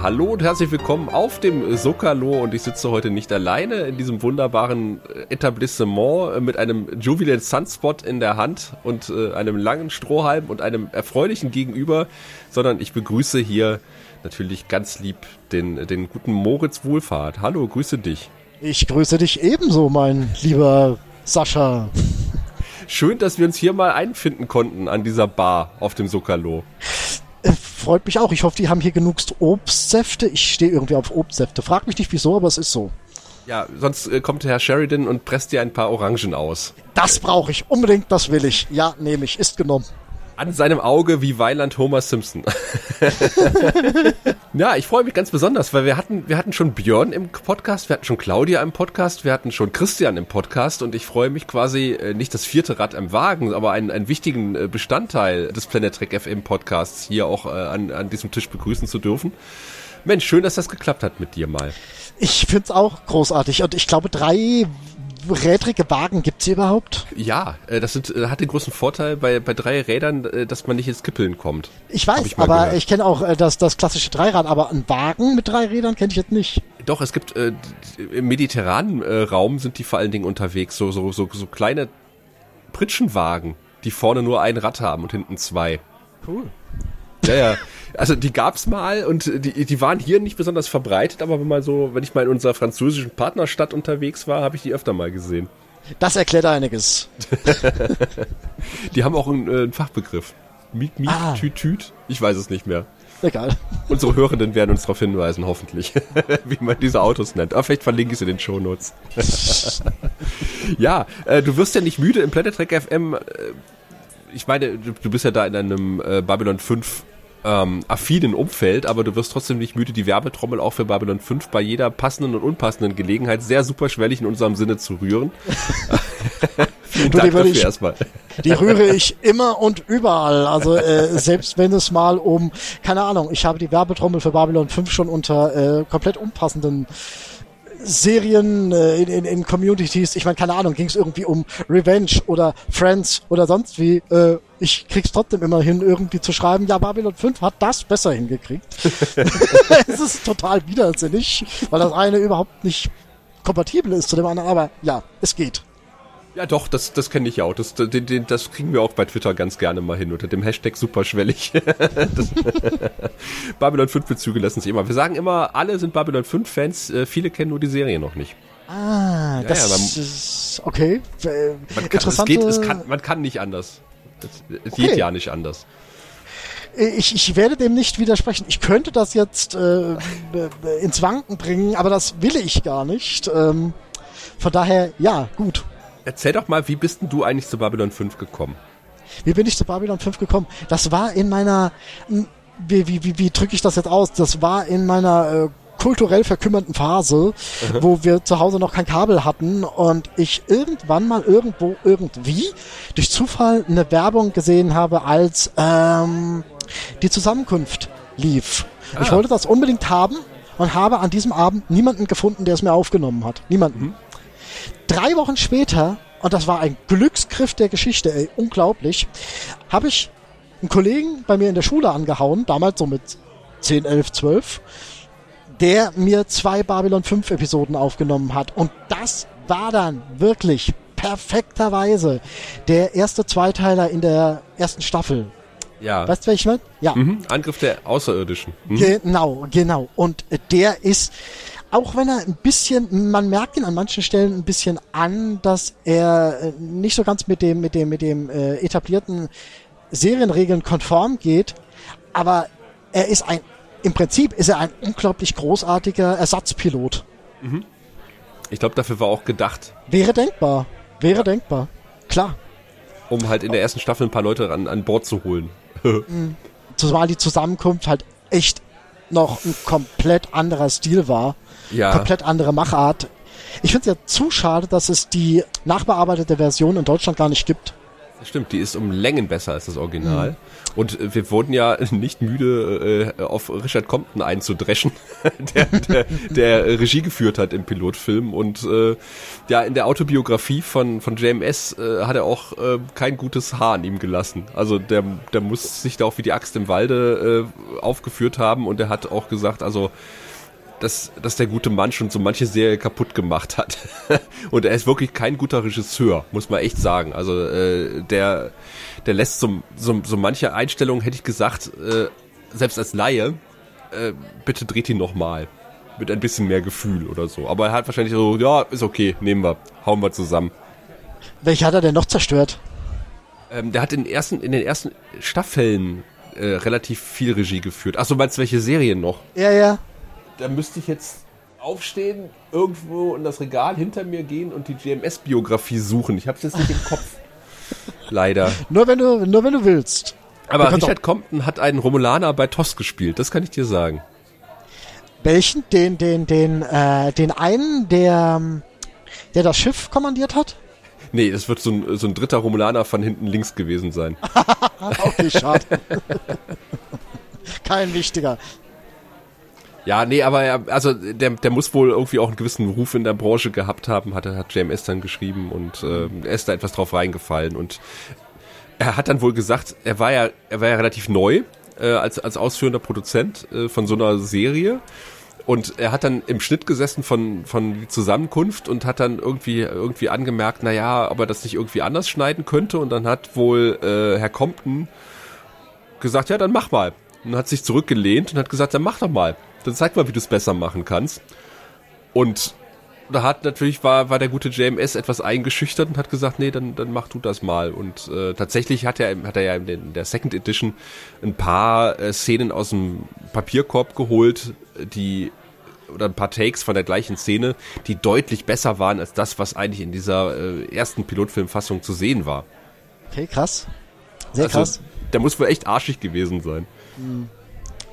Ja, hallo und herzlich willkommen auf dem Sokalo und ich sitze heute nicht alleine in diesem wunderbaren äh, Etablissement äh, mit einem Jubilant Sunspot in der Hand und äh, einem langen Strohhalm und einem erfreulichen Gegenüber, sondern ich begrüße hier natürlich ganz lieb den, den guten Moritz Wohlfahrt. Hallo, grüße dich. Ich grüße dich ebenso, mein lieber Sascha. Schön, dass wir uns hier mal einfinden konnten an dieser Bar auf dem Sokalo. Freut mich auch. Ich hoffe, die haben hier genug Obstsäfte. Ich stehe irgendwie auf Obstsäfte. Frag mich nicht wieso, aber es ist so. Ja, sonst äh, kommt Herr Sheridan und presst dir ein paar Orangen aus. Das brauche ich. Unbedingt, das will ich. Ja, nehme ich. Ist genommen. An seinem Auge wie Weiland Homer Simpson. ja, ich freue mich ganz besonders, weil wir hatten, wir hatten schon Björn im Podcast, wir hatten schon Claudia im Podcast, wir hatten schon Christian im Podcast und ich freue mich quasi äh, nicht das vierte Rad im Wagen, aber einen, einen wichtigen äh, Bestandteil des Planet Trek FM Podcasts hier auch äh, an, an diesem Tisch begrüßen zu dürfen. Mensch, schön, dass das geklappt hat mit dir mal. Ich find's auch großartig und ich glaube, drei rädrige Wagen gibt's hier überhaupt? Ja, äh, das sind, äh, hat den großen Vorteil bei, bei drei Rädern, äh, dass man nicht ins Kippeln kommt. Ich weiß, ich aber gehört. ich kenne auch das, das klassische Dreirad, aber ein Wagen mit drei Rädern kenne ich jetzt nicht. Doch, es gibt äh, im mediterranen äh, Raum sind die vor allen Dingen unterwegs, so, so, so, so kleine Pritschenwagen, die vorne nur ein Rad haben und hinten zwei. Cool. Ja, ja. Also die gab's mal und die, die waren hier nicht besonders verbreitet, aber wenn man so, wenn ich mal in unserer französischen Partnerstadt unterwegs war, habe ich die öfter mal gesehen. Das erklärt einiges. die haben auch einen, äh, einen Fachbegriff. Miet, miet, ah. tüt, tüt. Ich weiß es nicht mehr. Egal. Unsere Hörenden werden uns darauf hinweisen, hoffentlich, wie man diese Autos nennt. Aber vielleicht verlinke ich es in den Shownotes. ja, äh, du wirst ja nicht müde im Planet Trek FM. Äh, ich meine, du, du, bist ja da in einem äh, Babylon 5 ähm, affinen Umfeld, aber du wirst trotzdem nicht müde, die Werbetrommel auch für Babylon 5 bei jeder passenden und unpassenden Gelegenheit sehr superschwellig in unserem Sinne zu rühren. Vielen Dank dafür ich, erstmal. Die rühre ich immer und überall. Also äh, selbst wenn es mal um, keine Ahnung, ich habe die Werbetrommel für Babylon 5 schon unter äh, komplett unpassenden Serien äh, in, in, in Communities, ich meine, keine Ahnung, ging es irgendwie um Revenge oder Friends oder sonst wie. Äh, ich krieg's trotzdem immer hin, irgendwie zu schreiben, ja, Babylon 5 hat das besser hingekriegt. es ist total widersinnig, weil das eine überhaupt nicht kompatibel ist zu dem anderen, aber ja, es geht. Ja, doch, das, das kenne ich auch. Das, das, das kriegen wir auch bei Twitter ganz gerne mal hin unter dem Hashtag superschwellig. Babylon 5 Bezüge lassen sich immer. Wir sagen immer, alle sind Babylon 5 Fans, äh, viele kennen nur die Serie noch nicht. Ah, ja, das ja, man, ist okay. Man kann, es geht, es kann, man kann nicht anders. Es, es okay. geht ja nicht anders. Ich, ich werde dem nicht widersprechen. Ich könnte das jetzt äh, ins Wanken bringen, aber das will ich gar nicht. Ähm, von daher, ja, gut. Erzähl doch mal, wie bist denn du eigentlich zu Babylon 5 gekommen? Wie bin ich zu Babylon 5 gekommen? Das war in meiner, wie, wie, wie, wie drücke ich das jetzt aus? Das war in meiner äh, kulturell verkümmerten Phase, mhm. wo wir zu Hause noch kein Kabel hatten und ich irgendwann mal irgendwo irgendwie durch Zufall eine Werbung gesehen habe, als ähm, die Zusammenkunft lief. Ah. Ich wollte das unbedingt haben und habe an diesem Abend niemanden gefunden, der es mir aufgenommen hat. Niemanden. Mhm. Drei Wochen später, und das war ein Glücksgriff der Geschichte, ey, unglaublich, habe ich einen Kollegen bei mir in der Schule angehauen, damals so mit 10, 11, 12, der mir zwei Babylon 5 Episoden aufgenommen hat. Und das war dann wirklich perfekterweise der erste Zweiteiler in der ersten Staffel. Ja. Weißt du, welchen ich meine? Ja. Mhm. Angriff der Außerirdischen. Mhm. Genau, genau. Und der ist, auch wenn er ein bisschen, man merkt ihn an manchen Stellen ein bisschen an, dass er äh, nicht so ganz mit dem, mit dem, mit dem äh, etablierten Serienregeln konform geht, aber er ist ein, im Prinzip ist er ein unglaublich großartiger Ersatzpilot. Mhm. Ich glaube, dafür war auch gedacht. Wäre denkbar. Wäre ja. denkbar. Klar. Um halt in der ersten Staffel ein paar Leute an, an Bord zu holen. Mhm. Zumal die Zusammenkunft halt echt noch ein komplett anderer Stil war ja. komplett andere Machart. Ich finde es ja zu schade, dass es die nachbearbeitete Version in Deutschland gar nicht gibt. Stimmt, die ist um Längen besser als das Original. Mhm. Und äh, wir wurden ja nicht müde, äh, auf Richard Compton einzudreschen, der, der, der Regie geführt hat im Pilotfilm. Und äh, ja, in der Autobiografie von, von JMS äh, hat er auch äh, kein gutes Haar an ihm gelassen. Also der, der muss sich da auch wie die Axt im Walde äh, aufgeführt haben und er hat auch gesagt, also dass, dass der gute Mann schon so manche Serie kaputt gemacht hat. und er ist wirklich kein guter Regisseur, muss man echt sagen. Also äh, der, der lässt so, so, so manche Einstellungen, hätte ich gesagt, äh, selbst als Laie, äh, bitte dreht ihn nochmal. Mit ein bisschen mehr Gefühl oder so. Aber er hat wahrscheinlich so, ja, ist okay, nehmen wir, hauen wir zusammen. Welche hat er denn noch zerstört? Ähm, der hat in, den ersten, in den ersten Staffeln äh, relativ viel Regie geführt. Achso, meinst du welche Serien noch? Ja, ja da müsste ich jetzt aufstehen, irgendwo in das Regal hinter mir gehen und die GMS-Biografie suchen. Ich habe es jetzt nicht im Kopf. Leider. Nur wenn du, nur wenn du willst. Aber Richard Compton hat einen Romulaner bei TOS gespielt, das kann ich dir sagen. Welchen? Den, den, den, äh, den einen, der, der das Schiff kommandiert hat? Nee, das wird so ein, so ein dritter Romulaner von hinten links gewesen sein. okay, schade. Kein wichtiger. Ja, nee, aber er, also der, der muss wohl irgendwie auch einen gewissen Ruf in der Branche gehabt haben, hat, hat JMS dann geschrieben und äh, er ist da etwas drauf reingefallen und er hat dann wohl gesagt, er war ja, er war ja relativ neu äh, als, als ausführender Produzent äh, von so einer Serie. Und er hat dann im Schnitt gesessen von, von Zusammenkunft und hat dann irgendwie, irgendwie angemerkt, na ja, ob er das nicht irgendwie anders schneiden könnte. Und dann hat wohl äh, Herr Compton gesagt, ja, dann mach mal. Und hat sich zurückgelehnt und hat gesagt, dann mach doch mal dann zeig mal, wie du es besser machen kannst. Und da hat natürlich war war der gute JMS etwas eingeschüchtert und hat gesagt, nee, dann dann mach du das mal. Und äh, tatsächlich hat er hat er ja in der Second Edition ein paar äh, Szenen aus dem Papierkorb geholt, die oder ein paar Takes von der gleichen Szene, die deutlich besser waren als das, was eigentlich in dieser äh, ersten Pilotfilmfassung zu sehen war. Okay, krass. Sehr also, krass. Der muss wohl echt arschig gewesen sein. Mhm.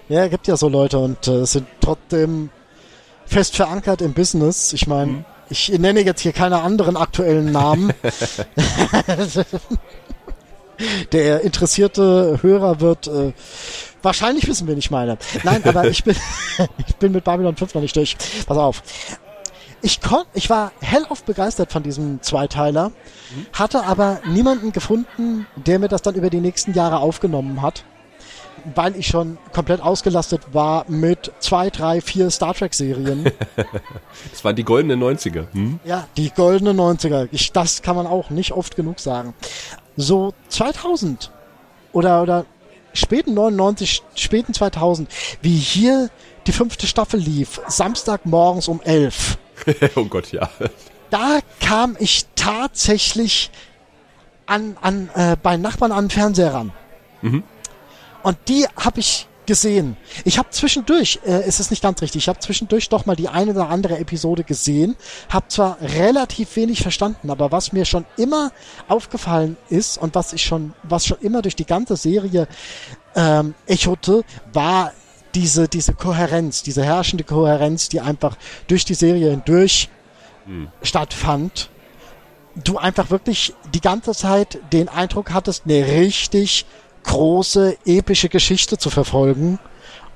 Ja, gibt ja so Leute und äh, sind trotzdem fest verankert im Business. Ich meine, mhm. ich nenne jetzt hier keine anderen aktuellen Namen. Der interessierte Hörer wird äh, wahrscheinlich wissen, wen ich meine. Nein, aber ich bin ich bin mit Babylon 5 noch nicht durch. Pass auf. Ich kon, ich war hellauf begeistert von diesem Zweiteiler, mhm. hatte aber niemanden gefunden, der mir das dann über die nächsten Jahre aufgenommen hat weil ich schon komplett ausgelastet war mit zwei, drei, vier Star Trek Serien. das waren die goldenen 90er. Hm? Ja, die goldenen 90er. Ich, das kann man auch nicht oft genug sagen. So 2000 oder, oder späten 99, späten 2000, wie hier die fünfte Staffel lief, Samstagmorgens um 11. oh Gott, ja. Da kam ich tatsächlich an, an, äh, bei Nachbarn an den Fernseher ran. Mhm. Und die habe ich gesehen. Ich habe zwischendurch, äh, ist es nicht ganz richtig, ich habe zwischendurch doch mal die eine oder andere Episode gesehen, habe zwar relativ wenig verstanden, aber was mir schon immer aufgefallen ist und was ich schon, was schon immer durch die ganze Serie ähm, echote, war diese diese Kohärenz, diese herrschende Kohärenz, die einfach durch die Serie hindurch hm. stattfand. Du einfach wirklich die ganze Zeit den Eindruck hattest, eine richtig große, epische Geschichte zu verfolgen.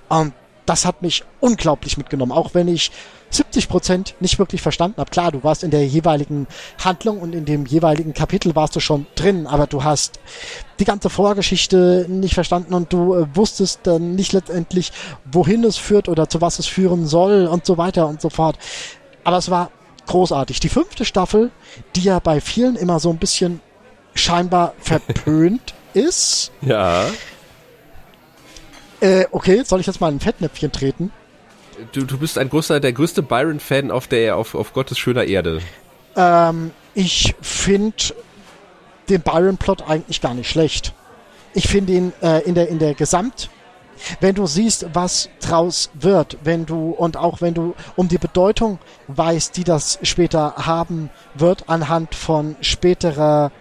Und das hat mich unglaublich mitgenommen, auch wenn ich 70 Prozent nicht wirklich verstanden habe. Klar, du warst in der jeweiligen Handlung und in dem jeweiligen Kapitel warst du schon drin, aber du hast die ganze Vorgeschichte nicht verstanden und du äh, wusstest dann nicht letztendlich, wohin es führt oder zu was es führen soll und so weiter und so fort. Aber es war großartig. Die fünfte Staffel, die ja bei vielen immer so ein bisschen scheinbar verpönt ist. Ja. Äh, okay, soll ich jetzt mal ein Fettnäpfchen treten? Du, du bist ein großer, der größte Byron-Fan auf der, auf, auf Gottes schöner Erde. Ähm, ich finde den Byron-Plot eigentlich gar nicht schlecht. Ich finde ihn äh, in der, in der Gesamt, wenn du siehst, was draus wird, wenn du, und auch wenn du um die Bedeutung weißt, die das später haben wird, anhand von späterer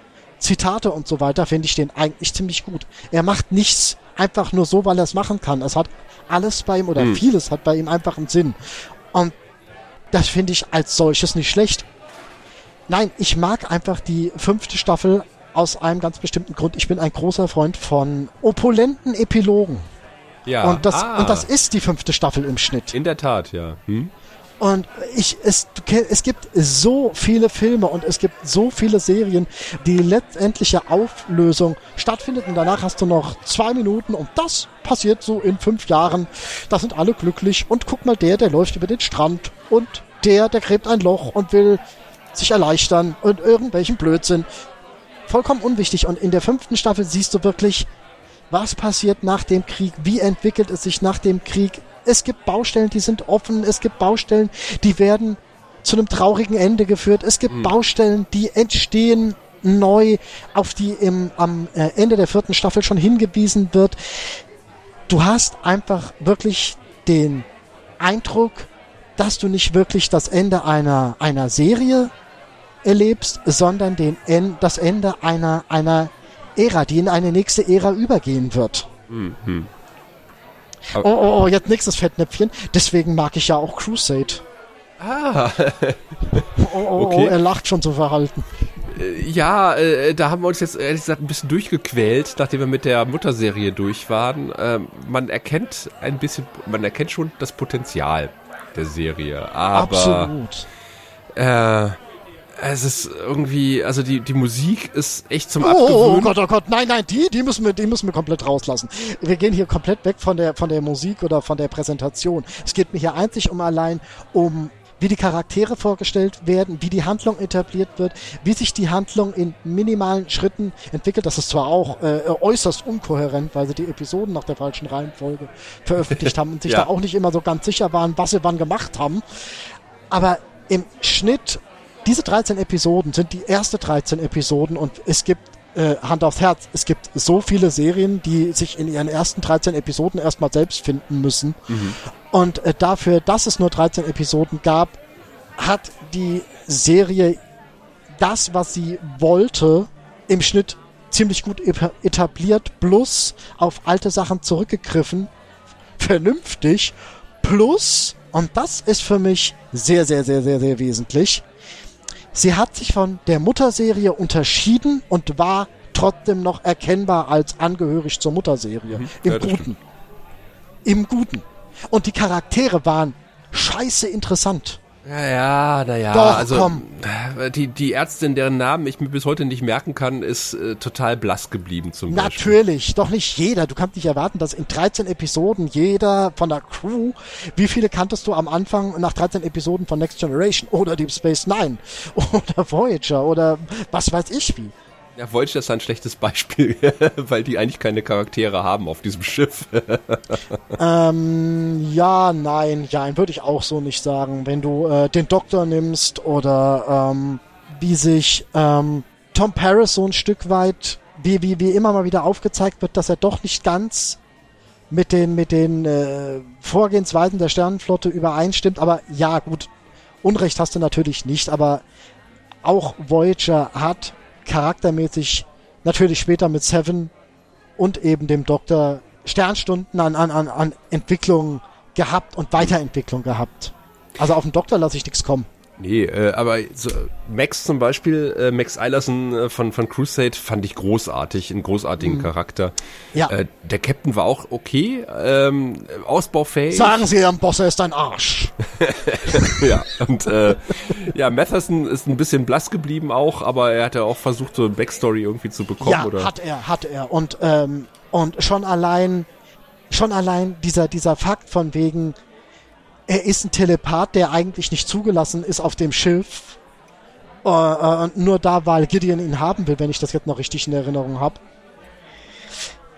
Zitate und so weiter, finde ich den eigentlich ziemlich gut. Er macht nichts einfach nur so, weil er es machen kann. Es hat alles bei ihm oder hm. vieles hat bei ihm einfach einen Sinn. Und das finde ich als solches nicht schlecht. Nein, ich mag einfach die fünfte Staffel aus einem ganz bestimmten Grund. Ich bin ein großer Freund von opulenten Epilogen. Ja. Und das, ah, und das ist die fünfte Staffel im Schnitt. in der Tat, ja. Hm? Und ich, es, es gibt so viele Filme und es gibt so viele Serien, die letztendliche Auflösung stattfindet und danach hast du noch zwei Minuten und das passiert so in fünf Jahren. Da sind alle glücklich und guck mal, der, der läuft über den Strand und der, der gräbt ein Loch und will sich erleichtern und irgendwelchen Blödsinn. Vollkommen unwichtig. Und in der fünften Staffel siehst du wirklich, was passiert nach dem Krieg, wie entwickelt es sich nach dem Krieg. Es gibt Baustellen, die sind offen, es gibt Baustellen, die werden zu einem traurigen Ende geführt. Es gibt Baustellen, die entstehen neu, auf die im, am äh, Ende der vierten Staffel schon hingewiesen wird. Du hast einfach wirklich den Eindruck, dass du nicht wirklich das Ende einer, einer Serie erlebst, sondern den en das Ende einer, einer Ära, die in eine nächste Ära übergehen wird. Oh, oh, oh, jetzt nächstes Fettnäpfchen. Deswegen mag ich ja auch Crusade. Ah, Oh, oh, oh, Okay. er lacht schon so verhalten. ja, äh, da haben wir uns jetzt ehrlich gesagt ein bisschen durchgequält, nachdem wir mit der Mutterserie durch waren. Ähm, man erkennt ein bisschen, man erkennt schon das Potenzial der Serie, aber Absolut. äh, es ist irgendwie, also die, die Musik ist echt zum Oh, oh, Abgewöhnen. oh Gott, oh Gott, nein, nein, die, die müssen wir, die müssen wir komplett rauslassen. Wir gehen hier komplett weg von der, von der Musik oder von der Präsentation. Es geht mir hier einzig um allein um wie die Charaktere vorgestellt werden, wie die Handlung etabliert wird, wie sich die Handlung in minimalen Schritten entwickelt. Das ist zwar auch äh, äußerst unkohärent, weil sie die Episoden nach der falschen Reihenfolge veröffentlicht haben und sich Ja. da auch nicht immer so ganz sicher waren, was sie wann gemacht haben. Aber im Schnitt, diese 13 Episoden sind die erste 13 Episoden und es gibt äh, Hand aufs Herz, es gibt so viele Serien, die sich in ihren ersten 13 Episoden erstmal selbst finden müssen. Und äh, dafür, dass es nur 13 Episoden gab, hat die Serie das, was sie wollte, im Schnitt ziemlich gut etabliert, plus auf alte Sachen zurückgegriffen, vernünftig, plus, und das ist für mich sehr, sehr, sehr, sehr, sehr wesentlich, sie hat sich von der Mutterserie unterschieden und war trotzdem noch erkennbar als angehörig zur Mutterserie. Im Mhm. Ja, das Guten. Im Guten. Und die Charaktere waren scheiße interessant. Ja, ja, naja, Doch, also komm. die die Ärztin, deren Namen ich mir bis heute nicht merken kann, ist äh, total blass geblieben zum Beispiel. Natürlich, doch nicht jeder. Du kannst nicht erwarten, dass in 13 Episoden jeder von der Crew, wie viele kanntest du am Anfang nach 13 Episoden von Next Generation oder Deep Space Nine oder Voyager oder was weiß ich wie. Ja, Voyager ist ein schlechtes Beispiel, weil die eigentlich keine Charaktere haben auf diesem Schiff. Ähm, ja, nein, ja, würde ich auch so nicht sagen. Wenn du äh, den Doktor nimmst oder ähm, wie sich ähm, Tom Paris so ein Stück weit, wie, wie, wie immer mal wieder aufgezeigt wird, dass er doch nicht ganz mit den, mit den äh, Vorgehensweisen der Sternenflotte übereinstimmt. Aber ja, gut, Unrecht hast du natürlich nicht, aber auch Voyager hat charaktermäßig natürlich später mit Seven und eben dem Doktor Sternstunden an, an, an, Entwicklung gehabt und Weiterentwicklung gehabt. Also auf den Doktor lasse ich nichts kommen. Nee, äh, aber so, Max zum Beispiel, äh, Max Eilerson äh, von, von Crusade fand ich großartig, einen großartigen Charakter. Ja. Äh, der Captain war auch okay, ähm, ausbaufähig. Sagen Sie Ihrem Boss, er ist ein Arsch. ja, und äh, ja, Matheson ist ein bisschen blass geblieben auch, aber er hat ja auch versucht, so eine Backstory irgendwie zu bekommen, ja, oder? hat er, hat er. Und, ähm, und schon allein, schon allein dieser, dieser Fakt von wegen, er ist ein Telepath, der eigentlich nicht zugelassen ist auf dem Schiff. Äh, äh, und nur da, weil Gideon ihn haben will, wenn ich das jetzt noch richtig in Erinnerung habe.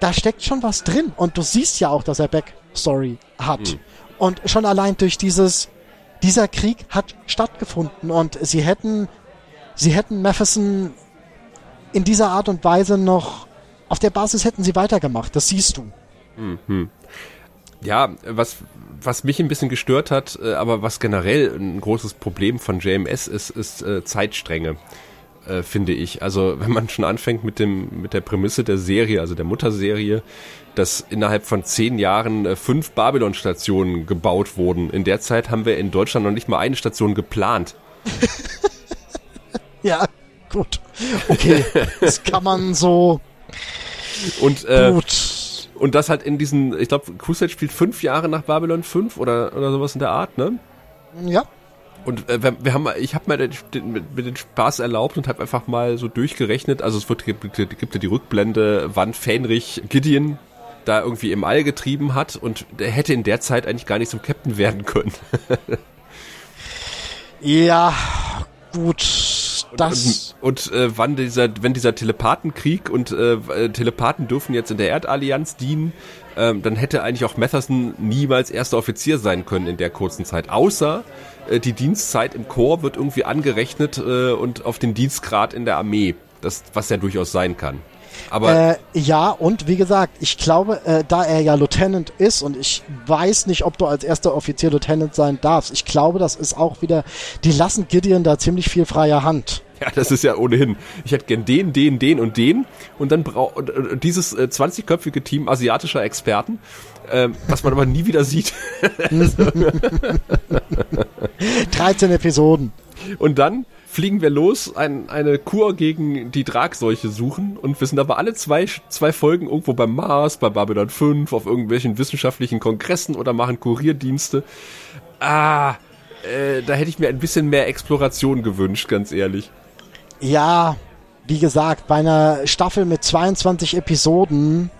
Da steckt schon was drin. Und du siehst ja auch, dass er Backstory hat. Und schon allein durch dieses, dieser Krieg hat stattgefunden. Und sie hätten, sie hätten Matheson in dieser Art und Weise noch, auf der Basis hätten sie weitergemacht. Das siehst du. Ja, was, was mich ein bisschen gestört hat, äh, aber was generell ein großes Problem von JMS ist, ist äh, Zeitstränge, äh, finde ich. Also wenn man schon anfängt mit dem mit der Prämisse der Serie, also der Mutterserie, dass innerhalb von zehn Jahren äh, fünf Babylon-Stationen gebaut wurden. In der Zeit haben wir in Deutschland noch nicht mal eine Station geplant. Ja, gut. Okay, das kann man so. Und, äh, gut. Und das halt in diesen, ich glaube, Crusade spielt fünf Jahre nach Babylon 5 oder, oder sowas in der Art, ne? Ja. Und äh, wir, wir haben, ich habe mir den, den, mit den Spaß erlaubt und habe einfach mal so durchgerechnet. Also es wird gibt, gibt ja die Rückblende, wann Fähnrich Gideon da irgendwie im All getrieben hat und der hätte in der Zeit eigentlich gar nicht zum Captain werden können. ja, gut. Das und, und äh, wann dieser, wenn dieser Telepathenkrieg und äh, Telepathen dürfen jetzt in der Erdallianz dienen, ähm, dann hätte eigentlich auch Matherson niemals erster Offizier sein können in der kurzen Zeit. Außer äh, die Dienstzeit im Chor wird irgendwie angerechnet äh, und auf den Dienstgrad in der Armee. Das, was ja durchaus sein kann. Aber äh, ja, und wie gesagt, ich glaube, äh, da er ja Lieutenant ist und ich weiß nicht, ob du als erster Offizier Lieutenant sein darfst. Ich glaube, das ist auch wieder, die lassen Gideon da ziemlich viel freie Hand. Ja, das ist ja ohnehin. Ich hätte gern den, den, den und den und dann braucht äh, dieses äh, 20-köpfige Team asiatischer Experten, äh, was man aber nie wieder sieht. 13 Episoden. Und dann fliegen wir los, ein, eine Kur gegen die Tragseuche suchen und wir sind aber alle zwei, zwei Folgen irgendwo beim Mars, bei Babylon 5, auf irgendwelchen wissenschaftlichen Kongressen oder machen Kurierdienste. Ah, äh, da hätte ich mir ein bisschen mehr Exploration gewünscht, ganz ehrlich. Ja, wie gesagt, bei einer Staffel mit 22 Episoden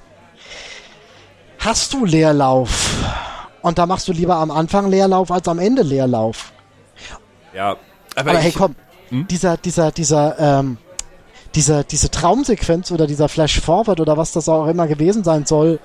hast du Leerlauf. Und da machst du lieber am Anfang Leerlauf als am Ende Leerlauf. Ja, aber, aber hey, komm, hm? dieser, dieser, dieser, ähm, dieser, diese Traumsequenz oder dieser Flash Forward oder was das auch immer gewesen sein soll,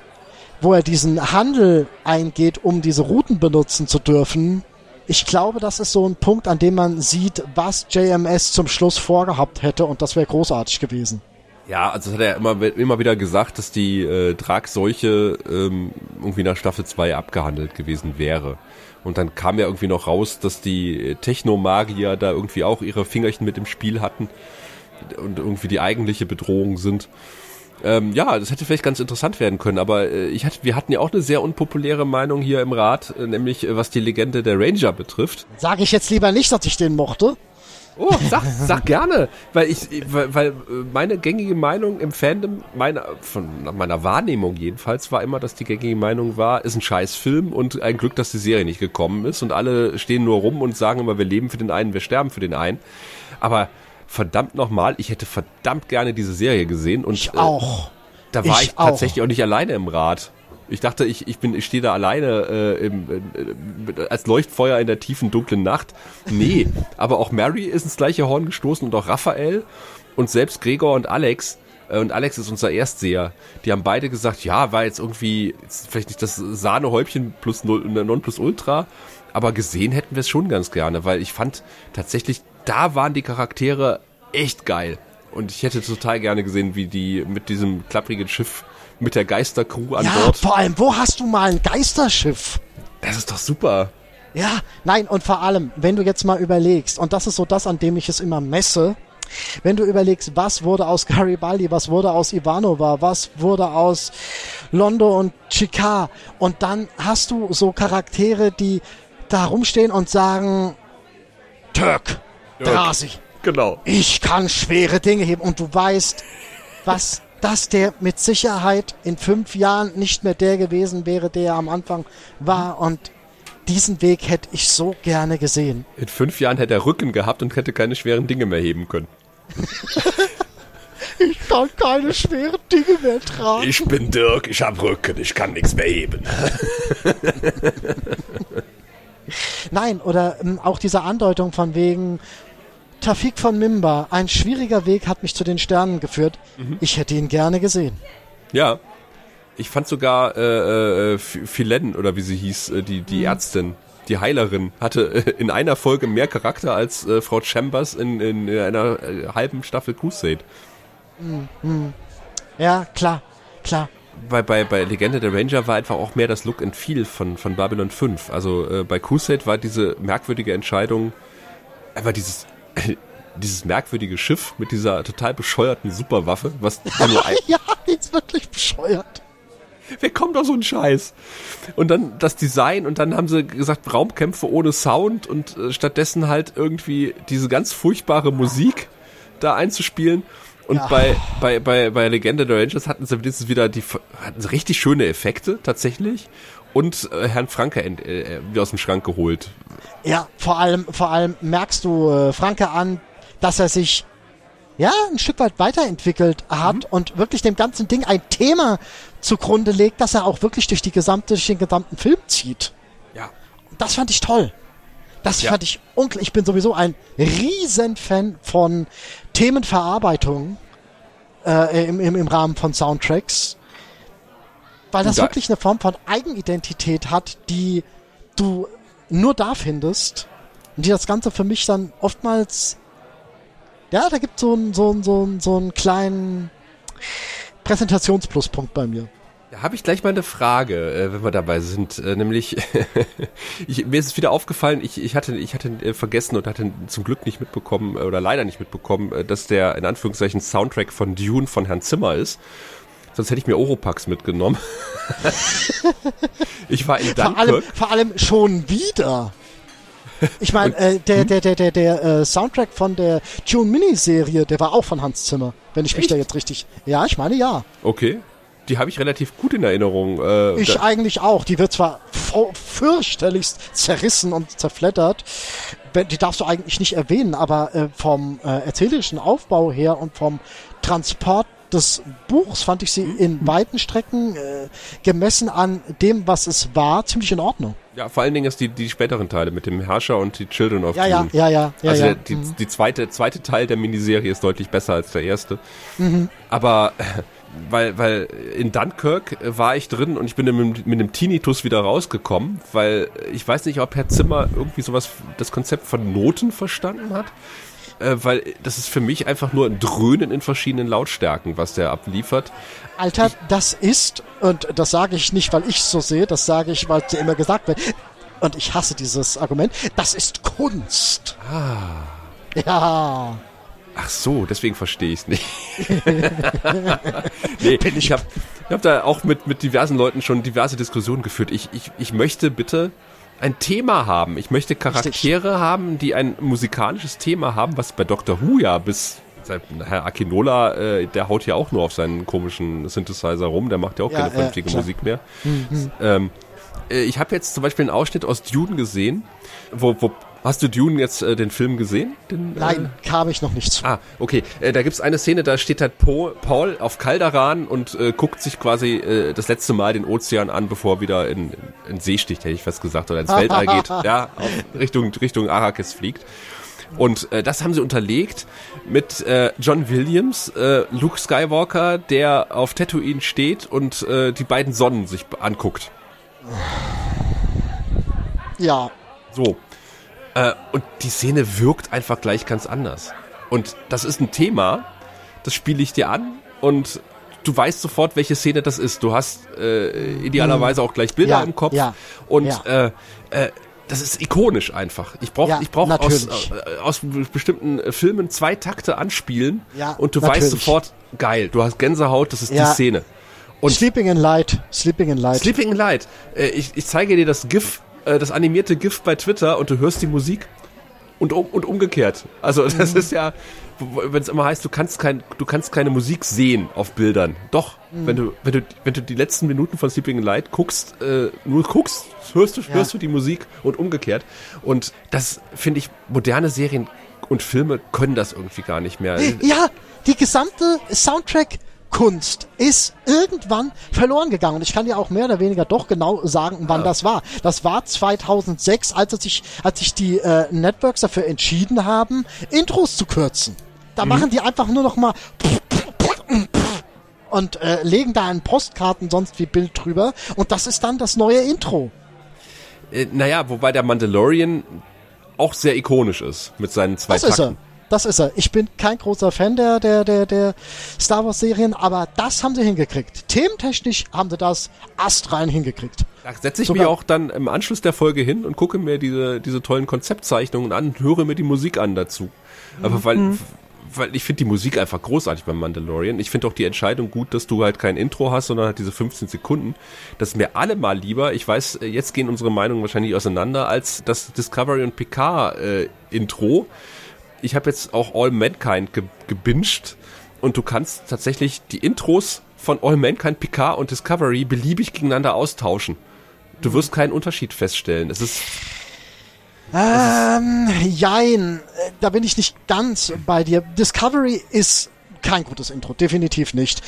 wo er diesen Handel eingeht, um diese Routen benutzen zu dürfen. Ich glaube, das ist so ein Punkt, an dem man sieht, was JMS zum Schluss vorgehabt hätte und das wäre großartig gewesen. Ja, also hat er immer, immer wieder gesagt, dass die äh, Tragseuche ähm, irgendwie nach Staffel 2 abgehandelt gewesen wäre. Und dann kam ja irgendwie noch raus, dass die Technomagier da irgendwie auch ihre Fingerchen mit im Spiel hatten und irgendwie die eigentliche Bedrohung sind. Ähm, ja, das hätte vielleicht ganz interessant werden können, aber äh, ich hatte, wir hatten ja auch eine sehr unpopuläre Meinung hier im Rat, äh, nämlich äh, was die Legende der Ranger betrifft. Sage ich jetzt lieber nicht, dass ich den mochte. Oh, sag, sag gerne, weil ich, weil, weil meine gängige Meinung im Fandom, meine, von meiner Wahrnehmung jedenfalls, war immer, dass die gängige Meinung war, ist ein scheiß Film und ein Glück, dass die Serie nicht gekommen ist und alle stehen nur rum und sagen immer, wir leben für den einen, wir sterben für den einen. Aber verdammt nochmal, ich hätte verdammt gerne diese Serie gesehen und ich auch. Äh, da war ich, ich tatsächlich auch nicht alleine im Rat. Ich dachte, ich, ich bin, ich stehe da alleine äh, im, äh, als Leuchtfeuer in der tiefen, dunklen Nacht. Nee, aber auch Mary ist ins gleiche Horn gestoßen und auch Raphael und selbst Gregor und Alex. Äh, und Alex ist unser Erstseher. Die haben beide gesagt, ja, war jetzt irgendwie jetzt vielleicht nicht das Sahnehäubchen plus Non plus Ultra, aber gesehen hätten wir es schon ganz gerne, weil ich fand tatsächlich, da waren die Charaktere echt geil. Und ich hätte total gerne gesehen, wie die mit diesem klapprigen Schiff mit der Geistercrew an ja, Bord. vor allem, wo hast du mal ein Geisterschiff? Das ist doch super. Ja, nein, und vor allem, wenn du jetzt mal überlegst, und das ist so das, an dem ich es immer messe, wenn du überlegst, was wurde aus Garibaldi, was wurde aus Ivanova, was wurde aus Londo und Chicard, und dann hast du so Charaktere, die da rumstehen und sagen, Türk, Drasi. Genau. Ich kann schwere Dinge heben und du weißt, was dass der mit Sicherheit in fünf Jahren nicht mehr der gewesen wäre, der er am Anfang war. Und diesen Weg hätte ich so gerne gesehen. In fünf Jahren hätte er Rücken gehabt und hätte keine schweren Dinge mehr heben können. ich kann keine schweren Dinge mehr tragen. Ich bin Dirk, ich hab Rücken, ich kann nichts mehr heben. Nein, oder ähm, auch diese Andeutung von wegen, Tafik von Mimba, ein schwieriger Weg hat mich zu den Sternen geführt. Mhm. Ich hätte ihn gerne gesehen. Ja. Ich fand sogar äh, äh, Philen, oder wie sie hieß, äh, die, die mhm. Ärztin, die Heilerin, hatte äh, in einer Folge mehr Charakter als äh, Frau Chambers in, in, in einer äh, halben Staffel Crusade. Mhm. Ja, klar, klar. Bei, bei, bei Legende der Ranger war einfach auch mehr das Look and Feel von, von Babylon 5. Also äh, bei Crusade war diese merkwürdige Entscheidung, einfach dieses dieses merkwürdige Schiff mit dieser total bescheuerten Superwaffe, was nur ein ja, die ist wirklich bescheuert. Wer kommt auf so einen Scheiß? Und dann das Design und dann haben sie gesagt Raumkämpfe ohne Sound und äh, stattdessen halt irgendwie diese ganz furchtbare Musik da einzuspielen. Und ja. bei, bei, bei, bei Legende der Rangers hatten sie wenigstens wieder die, hatten sie richtig schöne Effekte, tatsächlich. Und äh, Herrn Franke äh, äh, wieder aus dem Schrank geholt. Ja, vor allem, vor allem merkst du äh, Franke an, dass er sich ja, ein Stück weit weiterentwickelt hat mhm. und wirklich dem ganzen Ding ein Thema zugrunde legt, dass er auch wirklich durch die gesamte, durch den gesamten Film zieht. Ja. Das fand ich toll. Das ja. fand ich unglaublich. Ich bin sowieso ein Riesenfan von Themenverarbeitung äh, im, im, im Rahmen von Soundtracks. Weil das wirklich eine Form von Eigenidentität hat, die du nur da findest. Und die das Ganze für mich dann oftmals ja, da gibt so es so, ein, so, ein, so einen kleinen Präsentationspluspunkt bei mir. Da habe ich gleich mal eine Frage, äh, wenn wir dabei sind. Äh, nämlich, ich, mir ist es wieder aufgefallen, ich, ich hatte, ich hatte äh, vergessen und hatte zum Glück nicht mitbekommen oder leider nicht mitbekommen, dass der in Anführungszeichen Soundtrack von Dune von Herrn Zimmer ist. Sonst hätte ich mir Oropax mitgenommen. ich war in Dunkirk. Vor allem, vor allem schon wieder. Ich meine, äh, der, hm? der, der, der, der äh, Soundtrack von der Tune Miniserie, der war auch von Hans Zimmer, wenn ich Echt? mich da jetzt richtig. Ja, ich meine ja. Okay. Die habe ich relativ gut in Erinnerung. Äh, ich eigentlich auch. Die wird zwar fürchterlichst zerrissen und zerfleddert. Die darfst du eigentlich nicht erwähnen, aber äh, vom äh, erzählerischen Aufbau her und vom Transport des Buchs fand ich sie mhm. in weiten Strecken äh, gemessen an dem, was es war, ziemlich in Ordnung. Ja, vor allen Dingen ist die, die späteren Teile mit dem Herrscher und die Children of ja, Dune. Ja, ja, ja. ja also ja. Der, die, mhm. die zweite, zweite Teil der Miniserie ist deutlich besser als der erste. Mhm. Aber weil, weil in Dunkirk war ich drin und ich bin mit, mit einem Tinnitus wieder rausgekommen, weil ich weiß nicht, ob Herr Zimmer irgendwie sowas, das Konzept von Noten verstanden hat äh, weil das ist für mich einfach nur ein Dröhnen in verschiedenen Lautstärken, was der abliefert. Alter, ich, das ist, und das sage ich nicht, weil ich so sehe, das sage ich, weil es immer gesagt wird, und ich hasse dieses Argument, das ist Kunst. Ah. Ja. Ach so, deswegen verstehe ich es nicht. nee, ich habe ich hab da auch mit, mit diversen Leuten schon diverse Diskussionen geführt. Ich, ich, ich möchte bitte ein Thema haben. Ich möchte Charaktere Richtig. haben, die ein musikalisches Thema haben, was bei Doctor Who ja bis Herr Akinola, äh, der haut ja auch nur auf seinen komischen Synthesizer rum, der macht ja auch ja, keine vernünftige äh, Musik mehr. Mhm. Ähm, äh, ich habe jetzt zum Beispiel einen Ausschnitt aus Dune gesehen, wo, wo Hast du Dune jetzt äh, den Film gesehen? Den, Nein, äh? kam ich noch nicht zu. Ah, okay. Äh, da gibt's eine Szene, da steht halt Paul, Paul auf Calderan und äh, guckt sich quasi äh, das letzte Mal den Ozean an, bevor er wieder in, in See sticht, hätte ich fast gesagt, oder ins Weltall geht, ja, Richtung, Richtung Arrakis fliegt. Und äh, das haben sie unterlegt mit äh, John Williams, äh, Luke Skywalker, der auf Tatooine steht und äh, die beiden Sonnen sich anguckt. Ja. So. Äh, und die Szene wirkt einfach gleich ganz anders. Und das ist ein Thema, das spiele ich dir an und du weißt sofort, welche Szene das ist. Du hast äh, idealerweise auch gleich Bilder ja, im Kopf ja, und ja. Äh, äh, das ist ikonisch einfach. Ich brauche ja, ich brauch aus, äh, aus bestimmten Filmen zwei Takte anspielen ja, und du natürlich. weißt sofort, geil, du hast Gänsehaut, das ist die Szene. Und Sleeping in Light, Sleeping in Light. Sleeping in Light. Äh, ich, ich zeige dir das GIF äh, das animierte GIF bei Twitter und du hörst die Musik und, um, und umgekehrt. Also das mhm. ist ja, wenn es immer heißt, du kannst kein, du kannst keine Musik sehen auf Bildern. Doch, mhm. wenn du, wenn du, wenn du die letzten Minuten von Sleeping in Light guckst, äh, nur guckst, hörst du, ja. hörst du die Musik und umgekehrt. Und das finde ich, moderne Serien und Filme können das irgendwie gar nicht mehr. Ja, die gesamte Soundtrack Kunst ist irgendwann verloren gegangen. Und ich kann dir auch mehr oder weniger doch genau sagen, wann ja. das war. Das war 2006, als sich, als sich die äh, Networks dafür entschieden haben, Intros zu kürzen. Da mhm. machen die einfach nur noch mal und äh, legen da einen Postkarten sonst wie Bild drüber. Und das ist dann das neue Intro. Äh, naja, wobei der Mandalorian auch sehr ikonisch ist mit seinen zwei das Takten. Das ist er. Ich bin kein großer Fan der, der, der, der Star Wars Serien, aber das haben sie hingekriegt. Thementechnisch haben sie das astrein hingekriegt. Da setze ich Sogar mich auch dann im Anschluss der Folge hin und gucke mir diese, diese tollen Konzeptzeichnungen an und höre mir die Musik an dazu. Aber weil, mhm. weil ich finde die Musik einfach großartig beim Mandalorian. Ich finde auch die Entscheidung gut, dass du halt kein Intro hast, sondern halt diese 15 Sekunden. Das ist mir allemal lieber. Ich weiß, jetzt gehen unsere Meinungen wahrscheinlich auseinander als das Discovery und Picard äh, Intro ich habe jetzt auch All Mankind ge gebinged und du kannst tatsächlich die Intros von All Mankind, Picard und Discovery beliebig gegeneinander austauschen. Du wirst keinen Unterschied feststellen. Es ist ähm, jein, äh, da bin ich nicht ganz bei dir. Discovery ist kein gutes Intro, definitiv nicht.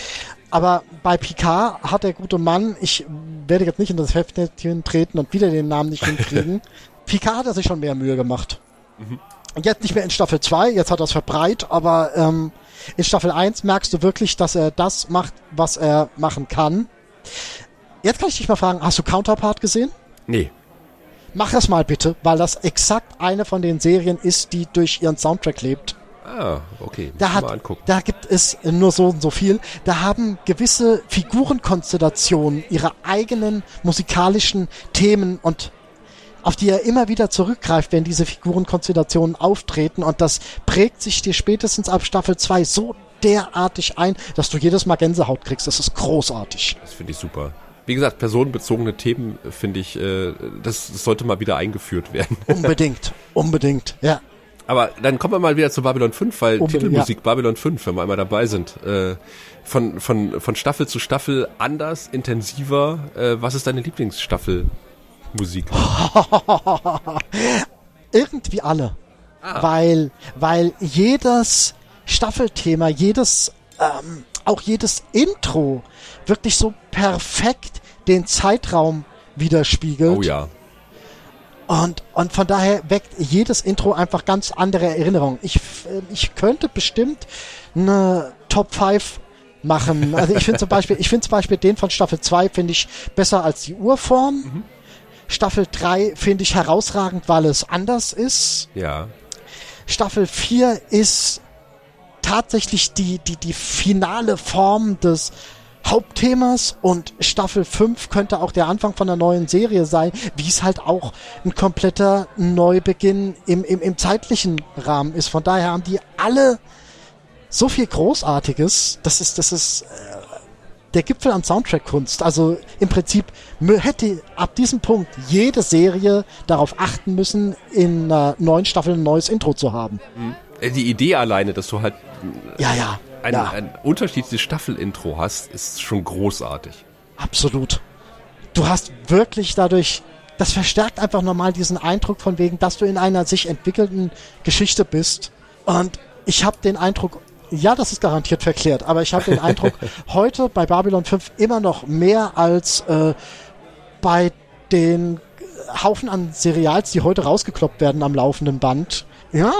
Aber bei Picard hat der gute Mann, ich werde jetzt nicht in das Heftchen treten und wieder den Namen nicht hinkriegen. Picard hat er sich schon mehr Mühe gemacht. Mhm. Jetzt nicht mehr in Staffel 2, jetzt hat er es verbreit, aber ähm, in Staffel 1 merkst du wirklich, dass er das macht, was er machen kann. Jetzt kann ich dich mal fragen, hast du Counterpart gesehen? Nee. Mach das mal bitte, weil das exakt eine von den Serien ist, die durch ihren Soundtrack lebt. Ah, okay. Da, hat, da gibt es nur so und so viel. Da haben gewisse Figurenkonstellationen ihre eigenen musikalischen Themen und auf die er immer wieder zurückgreift, wenn diese Figurenkonstellationen auftreten und das prägt sich dir spätestens ab Staffel 2 so derartig ein, dass du jedes Mal Gänsehaut kriegst. Das ist großartig. Das finde ich super. Wie gesagt, personenbezogene Themen finde ich, äh, das, das sollte mal wieder eingeführt werden. Unbedingt, unbedingt, ja. Aber dann kommen wir mal wieder zu Babylon 5, weil Unbedingt, Titelmusik ja. Babylon 5, wenn wir einmal dabei sind, äh, von, von, von Staffel zu Staffel anders, intensiver. Äh, was ist deine Lieblingsstaffelmusik? Irgendwie alle. Ah. Weil, weil jedes Staffelthema, jedes, ähm, auch jedes Intro wirklich so perfekt den Zeitraum widerspiegelt. Oh ja. Und, und von daher weckt jedes Intro einfach ganz andere Erinnerungen. Ich, äh, ich könnte bestimmt eine Top 5 machen. Also ich finde zum Beispiel, ich finde zum Beispiel den von Staffel 2 finde ich besser als die Urform. Mhm. Staffel 3 finde ich herausragend, weil es anders ist. Ja. Staffel 4 ist tatsächlich die, die, die finale Form des Hauptthemas und Staffel 5 könnte auch der Anfang von einer neuen Serie sein, wie es halt auch ein kompletter Neubeginn im, im, im zeitlichen Rahmen ist. Von daher haben die alle so viel Großartiges. Das ist, das ist äh, der Gipfel an Soundtrack-Kunst. Also im Prinzip hätte ab diesem Punkt jede Serie darauf achten müssen, in einer neuen Staffel ein neues Intro zu haben. Mhm. Die Idee alleine, dass du halt ja, ja ein, ja. ein unterschiedliches Staffelintro hast, ist schon großartig. Absolut. Du hast wirklich dadurch, das verstärkt einfach nochmal diesen Eindruck von wegen, dass du in einer sich entwickelnden Geschichte bist. Und ich habe den Eindruck, ja, das ist garantiert verklärt, aber ich habe den Eindruck, heute bei Babylon 5 immer noch mehr als äh, bei den Haufen an Serials, die heute rausgekloppt werden am laufenden Band. Ja,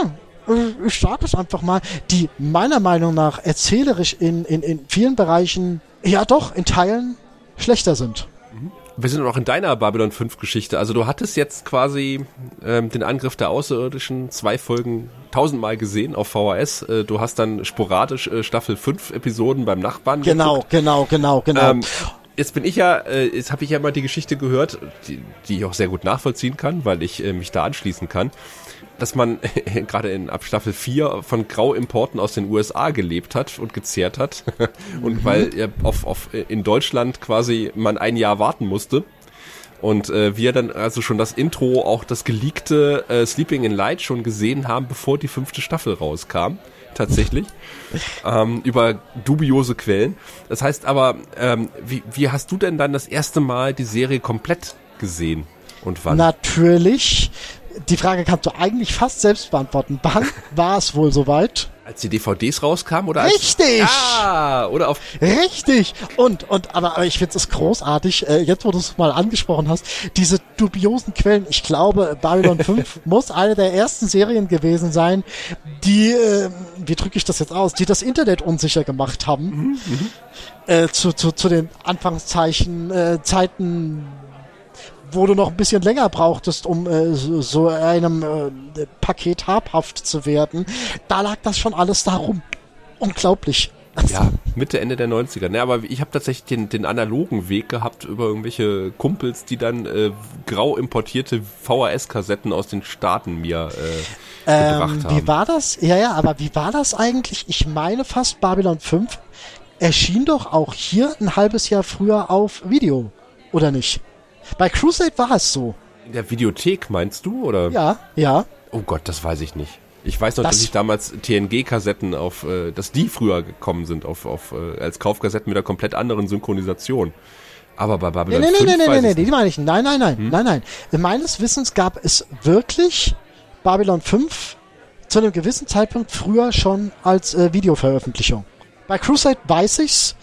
ich sage es einfach mal, die meiner Meinung nach erzählerisch in, in, in vielen Bereichen, ja doch, in Teilen schlechter sind. Wir sind auch in deiner Babylon 5 Geschichte. Also du hattest jetzt quasi ähm, den Angriff der Außerirdischen zwei Folgen tausendmal gesehen auf VHS. Äh, du hast dann sporadisch äh, Staffel 5 Episoden beim Nachbarn Genau, geguckt. genau, genau, genau. Ähm, jetzt bin ich ja, äh, jetzt habe ich ja mal die Geschichte gehört, die, die ich auch sehr gut nachvollziehen kann, weil ich äh, mich da anschließen kann dass man gerade in ab Staffel 4 von Grauimporten aus den USA gelebt hat und gezehrt hat. und mhm. weil ja, auf, auf, in Deutschland quasi man ein Jahr warten musste. Und äh, wir dann also schon das Intro, auch das geleakte äh, Sleeping in Light schon gesehen haben, bevor die fünfte Staffel rauskam. Tatsächlich. ähm, über dubiose Quellen. Das heißt aber, ähm, wie, wie hast du denn dann das erste Mal die Serie komplett gesehen? Und wann? Natürlich die Frage kannst du eigentlich fast selbst beantworten. Wann war es wohl soweit? Als die DVDs rauskamen oder als Richtig! Ah, oder auf Richtig! Und, und, aber, aber ich finde es großartig, äh, jetzt wo du es mal angesprochen hast, diese dubiosen Quellen, ich glaube, Babylon 5 muss eine der ersten Serien gewesen sein, die, äh, wie drücke ich das jetzt aus, die das Internet unsicher gemacht haben. Mhm, mhm. äh, zu, zu, zu den Anfangszeichen, äh, Zeiten wo du noch ein bisschen länger brauchtest, um äh, so, so einem äh, Paket habhaft zu werden, da lag das schon alles darum. Unglaublich. Ja, Mitte, Ende der 90er. Ne, aber ich habe tatsächlich den, den analogen Weg gehabt über irgendwelche Kumpels, die dann äh, grau importierte VHS-Kassetten aus den Staaten mir äh, ähm, gebracht haben. Wie war das? Ja, ja, aber wie war das eigentlich? Ich meine fast Babylon 5 erschien doch auch hier ein halbes Jahr früher auf Video, oder nicht? Bei Crusade war es so. In der Videothek meinst du, oder? Ja, ja. Oh Gott, das weiß ich nicht. Ich weiß noch, das dass ich damals TNG-Kassetten auf, äh, dass die früher gekommen sind auf, auf äh, als Kaufkassetten mit einer komplett anderen Synchronisation. Aber bei Babylon nee, nee, 5 nee, nee, nee, nee, die meine ich. Nein, nein, nein, hm? nein, nein. Meines Wissens gab es wirklich Babylon 5 zu einem gewissen Zeitpunkt früher schon als äh, Videoveröffentlichung. Bei Crusade weiß ich's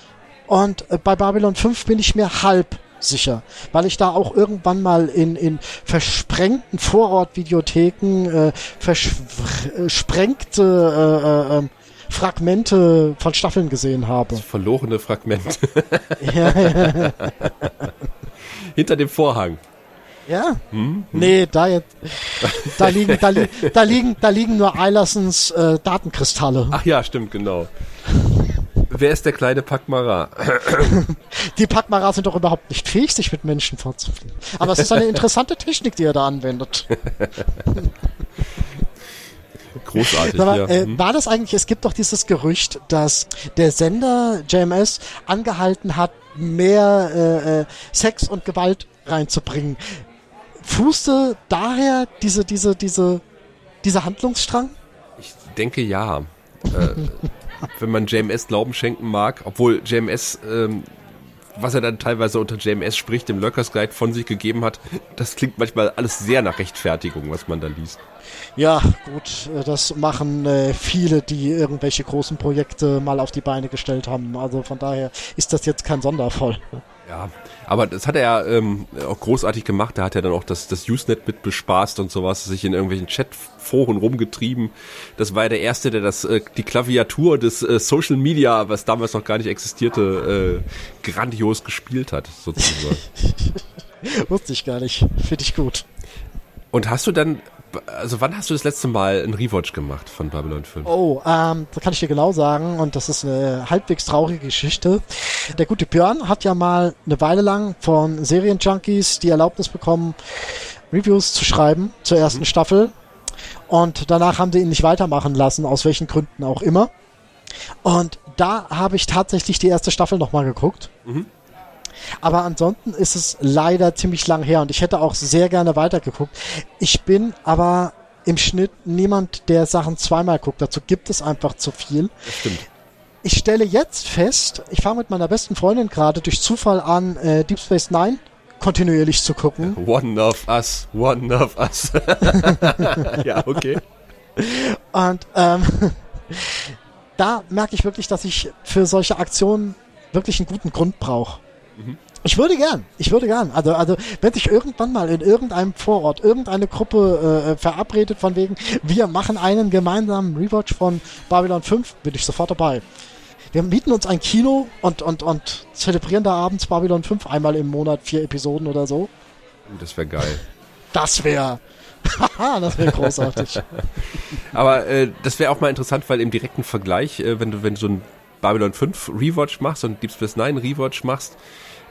und äh, bei Babylon 5 bin ich mir halb sicher, weil ich da auch irgendwann mal in, in versprengten Vorortvideotheken äh, versprengte äh, äh, Fragmente von Staffeln gesehen habe. Verlorene Fragmente. ja, ja. Hinter dem Vorhang. Ja? Hm? Nee, da jetzt. Da liegen, da, li da liegen, da liegen nur Eilersons äh, Datenkristalle. Ach ja, stimmt, genau. Wer ist der kleine Pakmara? Die Pakmara sind doch überhaupt nicht fähig, sich mit Menschen fortzufliegen. Aber es ist eine interessante Technik, die er da anwendet. Großartig, Aber, ja. Äh, hm. war das eigentlich, es gibt doch dieses Gerücht, dass der Sender JMS angehalten hat, mehr äh, äh, Sex und Gewalt reinzubringen. Fußte daher diese, diese, diese, dieser Handlungsstrang? Ich denke ja. äh, wenn man JMS Glauben schenken mag, obwohl JMS, ähm, was er dann teilweise unter JMS spricht, dem Lurkers Guide von sich gegeben hat, das klingt manchmal alles sehr nach Rechtfertigung, was man da liest. Ja, gut, äh, das machen äh, viele, die irgendwelche großen Projekte mal auf die Beine gestellt haben. Also von daher ist das jetzt kein Sonderfall. Ja, aber das hat er ja ähm, auch großartig gemacht. Er hat ja dann auch das, das Usenet mit bespaßt und sowas, sich in irgendwelchen Chatforen rumgetrieben. Das war ja der Erste, der das äh, die Klaviatur des äh, Social Media, was damals noch gar nicht existierte, äh, grandios gespielt hat, sozusagen. Wusste ich gar nicht. Finde ich gut. Und hast du dann also wann hast du das letzte Mal einen Rewatch gemacht von Babylon 5? Oh, ähm, da kann ich dir genau sagen und das ist eine halbwegs traurige Geschichte. Der gute Björn hat ja mal eine Weile lang von Serienjunkies die Erlaubnis bekommen, Reviews zu schreiben zur ersten mhm. Staffel und danach haben sie ihn nicht weitermachen lassen, aus welchen Gründen auch immer. Und da habe ich tatsächlich die erste Staffel nochmal geguckt. Mhm. Aber ansonsten ist es leider ziemlich lang her und ich hätte auch sehr gerne weitergeguckt. Ich bin aber im Schnitt niemand, der Sachen zweimal guckt. Dazu gibt es einfach zu viel. Das stimmt. Ich stelle jetzt fest, ich fange mit meiner besten Freundin gerade durch Zufall an, äh, Deep Space Nine kontinuierlich zu gucken. One of us, one of us. ja, okay. Und ähm, da merke ich wirklich, dass ich für solche Aktionen wirklich einen guten Grund brauche. Ich würde gern, ich würde gern. Also, also wenn sich irgendwann mal in irgendeinem Vorort irgendeine Gruppe äh, verabredet von wegen, wir machen einen gemeinsamen Rewatch von Babylon 5, bin ich sofort dabei. Wir mieten uns ein Kino und, und, und zelebrieren da abends Babylon 5 einmal im Monat, vier Episoden oder so. Das wäre geil. Das wäre Haha, das wäre großartig. Aber äh, das wäre auch mal interessant, weil im direkten Vergleich, äh, wenn du wenn du so ein Babylon 5 Rewatch machst und Deep Space Nine Rewatch machst,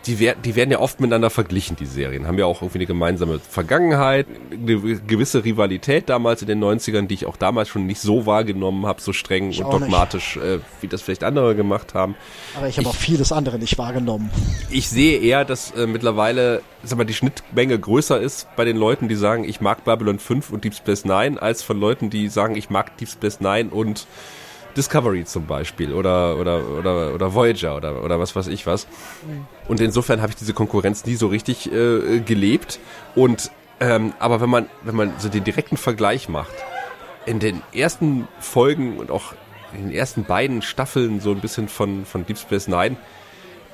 die, wer die werden ja oft miteinander verglichen, die Serien. Haben ja auch irgendwie eine gemeinsame Vergangenheit, eine gewisse Rivalität damals in den 90ern, die ich auch damals schon nicht so wahrgenommen habe, so streng ich und dogmatisch, äh, wie das vielleicht andere gemacht haben. Aber ich habe auch vieles andere nicht wahrgenommen. Ich sehe eher, dass äh, mittlerweile sag mal, die Schnittmenge größer ist bei den Leuten, die sagen, ich mag Babylon 5 und Deep Space Nine, als von Leuten, die sagen, ich mag Deep Space Nine und Discovery zum Beispiel oder, oder, oder, oder Voyager oder, oder was weiß ich was. Und insofern habe ich diese Konkurrenz nie so richtig äh, gelebt. Und ähm, aber wenn man, wenn man so den direkten Vergleich macht, in den ersten Folgen und auch in den ersten beiden Staffeln so ein bisschen von, von Deep Space Nine,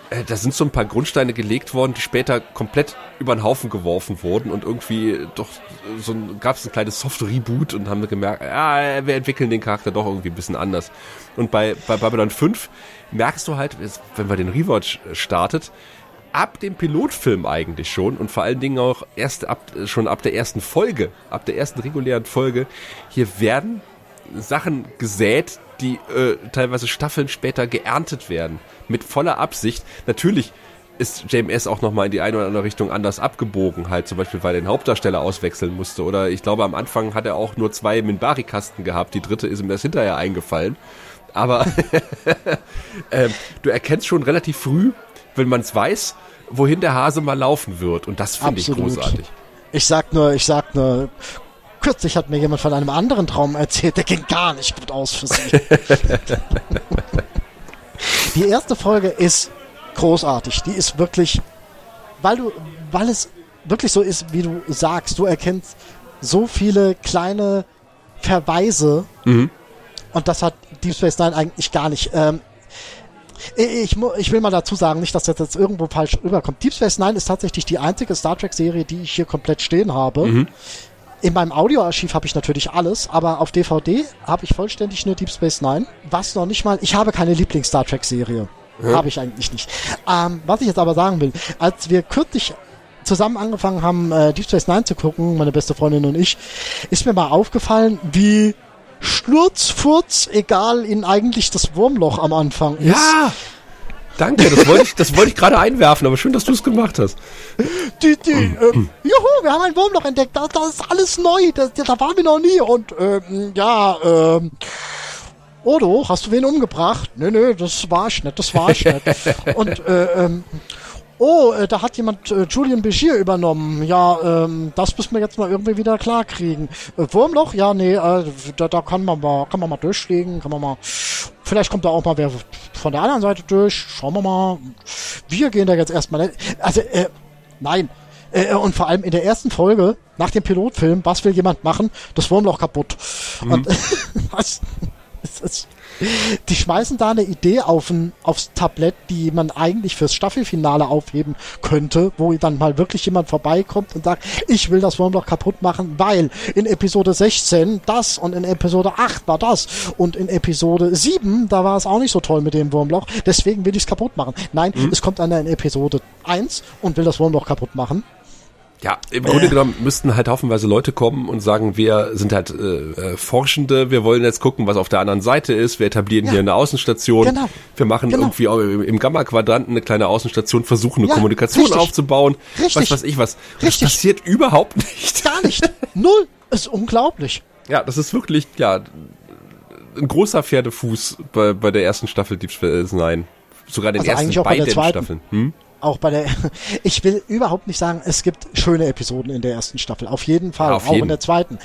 äh, da sind so ein paar Grundsteine gelegt worden, die später komplett über den Haufen geworfen wurden und irgendwie doch so gab es ein kleines Soft-Reboot und haben gemerkt, ja, wir entwickeln den Charakter doch irgendwie ein bisschen anders. Und bei, bei Babylon 5 merkst du halt, wenn man den Rewatch startet, ab dem Pilotfilm eigentlich schon und vor allen Dingen auch erst ab, schon ab der ersten Folge, ab der ersten regulären Folge, hier werden Sachen gesät, die äh, teilweise Staffeln später geerntet werden. Mit voller Absicht. Natürlich ist JMS auch nochmal in die eine oder andere Richtung anders abgebogen, halt zum Beispiel, weil er den Hauptdarsteller auswechseln musste. Oder ich glaube, am Anfang hat er auch nur zwei Minbari-Kasten gehabt, die dritte ist ihm erst hinterher eingefallen. Aber äh, du erkennst schon relativ früh, wenn man es weiß, wohin der Hase mal laufen wird. Und das finde ich großartig. Ich sag nur, ich sag nur, Kürzlich hat mir jemand von einem anderen Traum erzählt, der ging gar nicht gut aus für sie. die erste Folge ist großartig. Die ist wirklich, weil du, weil es wirklich so ist, wie du sagst, du erkennst so viele kleine Verweise mhm. und das hat Deep Space Nine eigentlich gar nicht. Ähm, ich, ich, will mal dazu sagen, nicht, dass das jetzt irgendwo falsch rüberkommt. Deep Space Nine ist tatsächlich die einzige Star Trek-Serie, die ich hier komplett stehen habe. Mhm. In meinem Audioarchiv habe ich natürlich alles, aber auf DVD habe ich vollständig nur Deep Space Nine. Was noch nicht mal, ich habe keine Lieblings-Star Trek-Serie. Ja. Habe ich eigentlich nicht. Ähm, was ich jetzt aber sagen will, als wir kürzlich zusammen angefangen haben, äh, Deep Space Nine zu gucken, meine beste Freundin und ich, ist mir mal aufgefallen, wie Schlurzfurz egal in eigentlich das Wurmloch am Anfang ist. Ja! Danke, das wollte ich, das wollte ich gerade einwerfen, aber schön, dass du es gemacht hast. Die, die, äh, juhu, wir haben ein Wurmloch entdeckt, das, das ist alles neu, das, da waren wir noch nie und ähm, ja, ähm, Odo, hast du wen umgebracht? Nö, nö, das war ich nicht, das war ich nicht. und äh, ähm, oh, äh, da hat jemand äh, Julian Begier übernommen. Ja, ähm, das müssen wir jetzt mal irgendwie wieder klarkriegen. Äh, Wurmloch? Ja, nee, äh, da, da kann man mal, kann man mal durchfliegen, kann man mal. Vielleicht kommt da auch mal wer von der anderen Seite durch. Schauen wir mal. Wir gehen da jetzt erstmal. Also, äh, nein. Äh, und vor allem in der ersten Folge, nach dem Pilotfilm, was will jemand machen? Das Wurmloch kaputt. Mhm. Und was? Ist, die schmeißen da eine Idee auf ein, aufs Tablett, die man eigentlich fürs Staffelfinale aufheben könnte, wo dann mal wirklich jemand vorbeikommt und sagt, ich will das Wurmloch kaputt machen, weil in Episode 16 das und in Episode 8 war das und in Episode 7, da war es auch nicht so toll mit dem Wurmloch, deswegen will ich es kaputt machen. Nein, mhm. es kommt einer in Episode 1 und will das Wurmloch kaputt machen. Ja, im Grunde äh. genommen müssten halt haufenweise Leute kommen und sagen, wir sind halt äh, äh, Forschende, wir wollen jetzt gucken, was auf der anderen Seite ist, wir etablieren ja. hier eine Außenstation, genau. wir machen genau. irgendwie im, im Gamma-Quadranten eine kleine Außenstation, versuchen eine ja, Kommunikation richtig. aufzubauen, richtig. was weiß ich was. Richtig. Das passiert überhaupt nicht. Gar nicht. Null. ist unglaublich. Ja, das ist wirklich, ja, ein großer Pferdefuß bei, bei der ersten Staffel Deep Space Nine. Sogar den also ersten beiden Staffeln. Hm? Auch bei der, ich will überhaupt nicht sagen, es gibt schöne Episoden in der ersten Staffel, auf jeden Fall, ja, auf auch jeden. in der zweiten.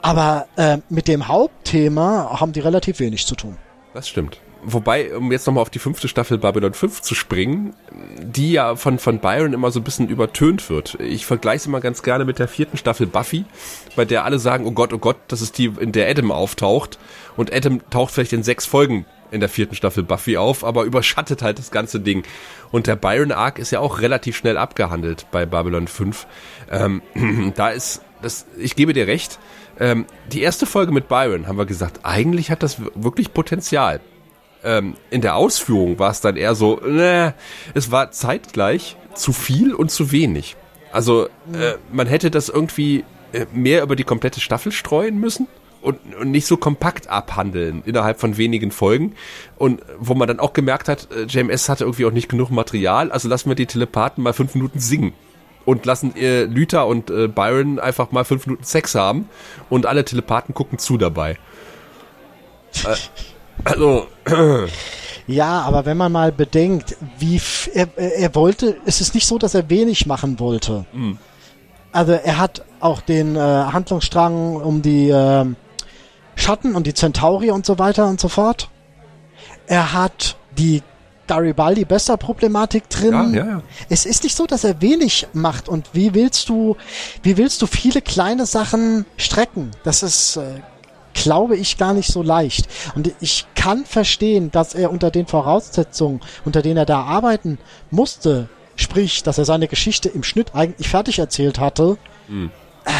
Aber äh, mit dem Hauptthema haben die relativ wenig zu tun. Das stimmt. Wobei, um jetzt nochmal auf die fünfte Staffel Babylon 5 zu springen, die ja von, von Byron immer so ein bisschen übertönt wird. Ich vergleiche es immer ganz gerne mit der vierten Staffel Buffy, bei der alle sagen, oh Gott, oh Gott, das ist die, in der Adam auftaucht. Und Adam taucht vielleicht in sechs Folgen in der vierten Staffel Buffy auf, aber überschattet halt das ganze Ding. Und der Byron Arc ist ja auch relativ schnell abgehandelt bei Babylon 5. Ähm, da ist, das, ich gebe dir recht, ähm, die erste Folge mit Byron haben wir gesagt, eigentlich hat das wirklich Potenzial. Ähm, in der Ausführung war es dann eher so, ne, es war zeitgleich zu viel und zu wenig. Also äh, man hätte das irgendwie äh, mehr über die komplette Staffel streuen müssen und, und nicht so kompakt abhandeln innerhalb von wenigen Folgen. Und wo man dann auch gemerkt hat, äh, JMS hatte irgendwie auch nicht genug Material, also lassen wir die Telepathen mal fünf Minuten singen. Und lassen äh, Lüther und äh, Byron einfach mal fünf Minuten Sex haben und alle Telepathen gucken zu dabei. Äh, also. Ja, aber wenn man mal bedenkt, wie er, er wollte, es ist nicht so, dass er wenig machen wollte. Mhm. Also er hat auch den äh, Handlungsstrang um die äh, Schatten und die Centauri und so weiter und so fort. Er hat die Garibaldi besser Problematik drin. Ja, ja, ja. Es ist nicht so, dass er wenig macht und wie willst du, wie willst du viele kleine Sachen strecken? Das ist, äh, glaube ich, gar nicht so leicht. Und ich kann verstehen, dass er unter den Voraussetzungen, unter denen er da arbeiten musste, sprich, dass er seine Geschichte im Schnitt eigentlich fertig erzählt hatte, mhm. äh,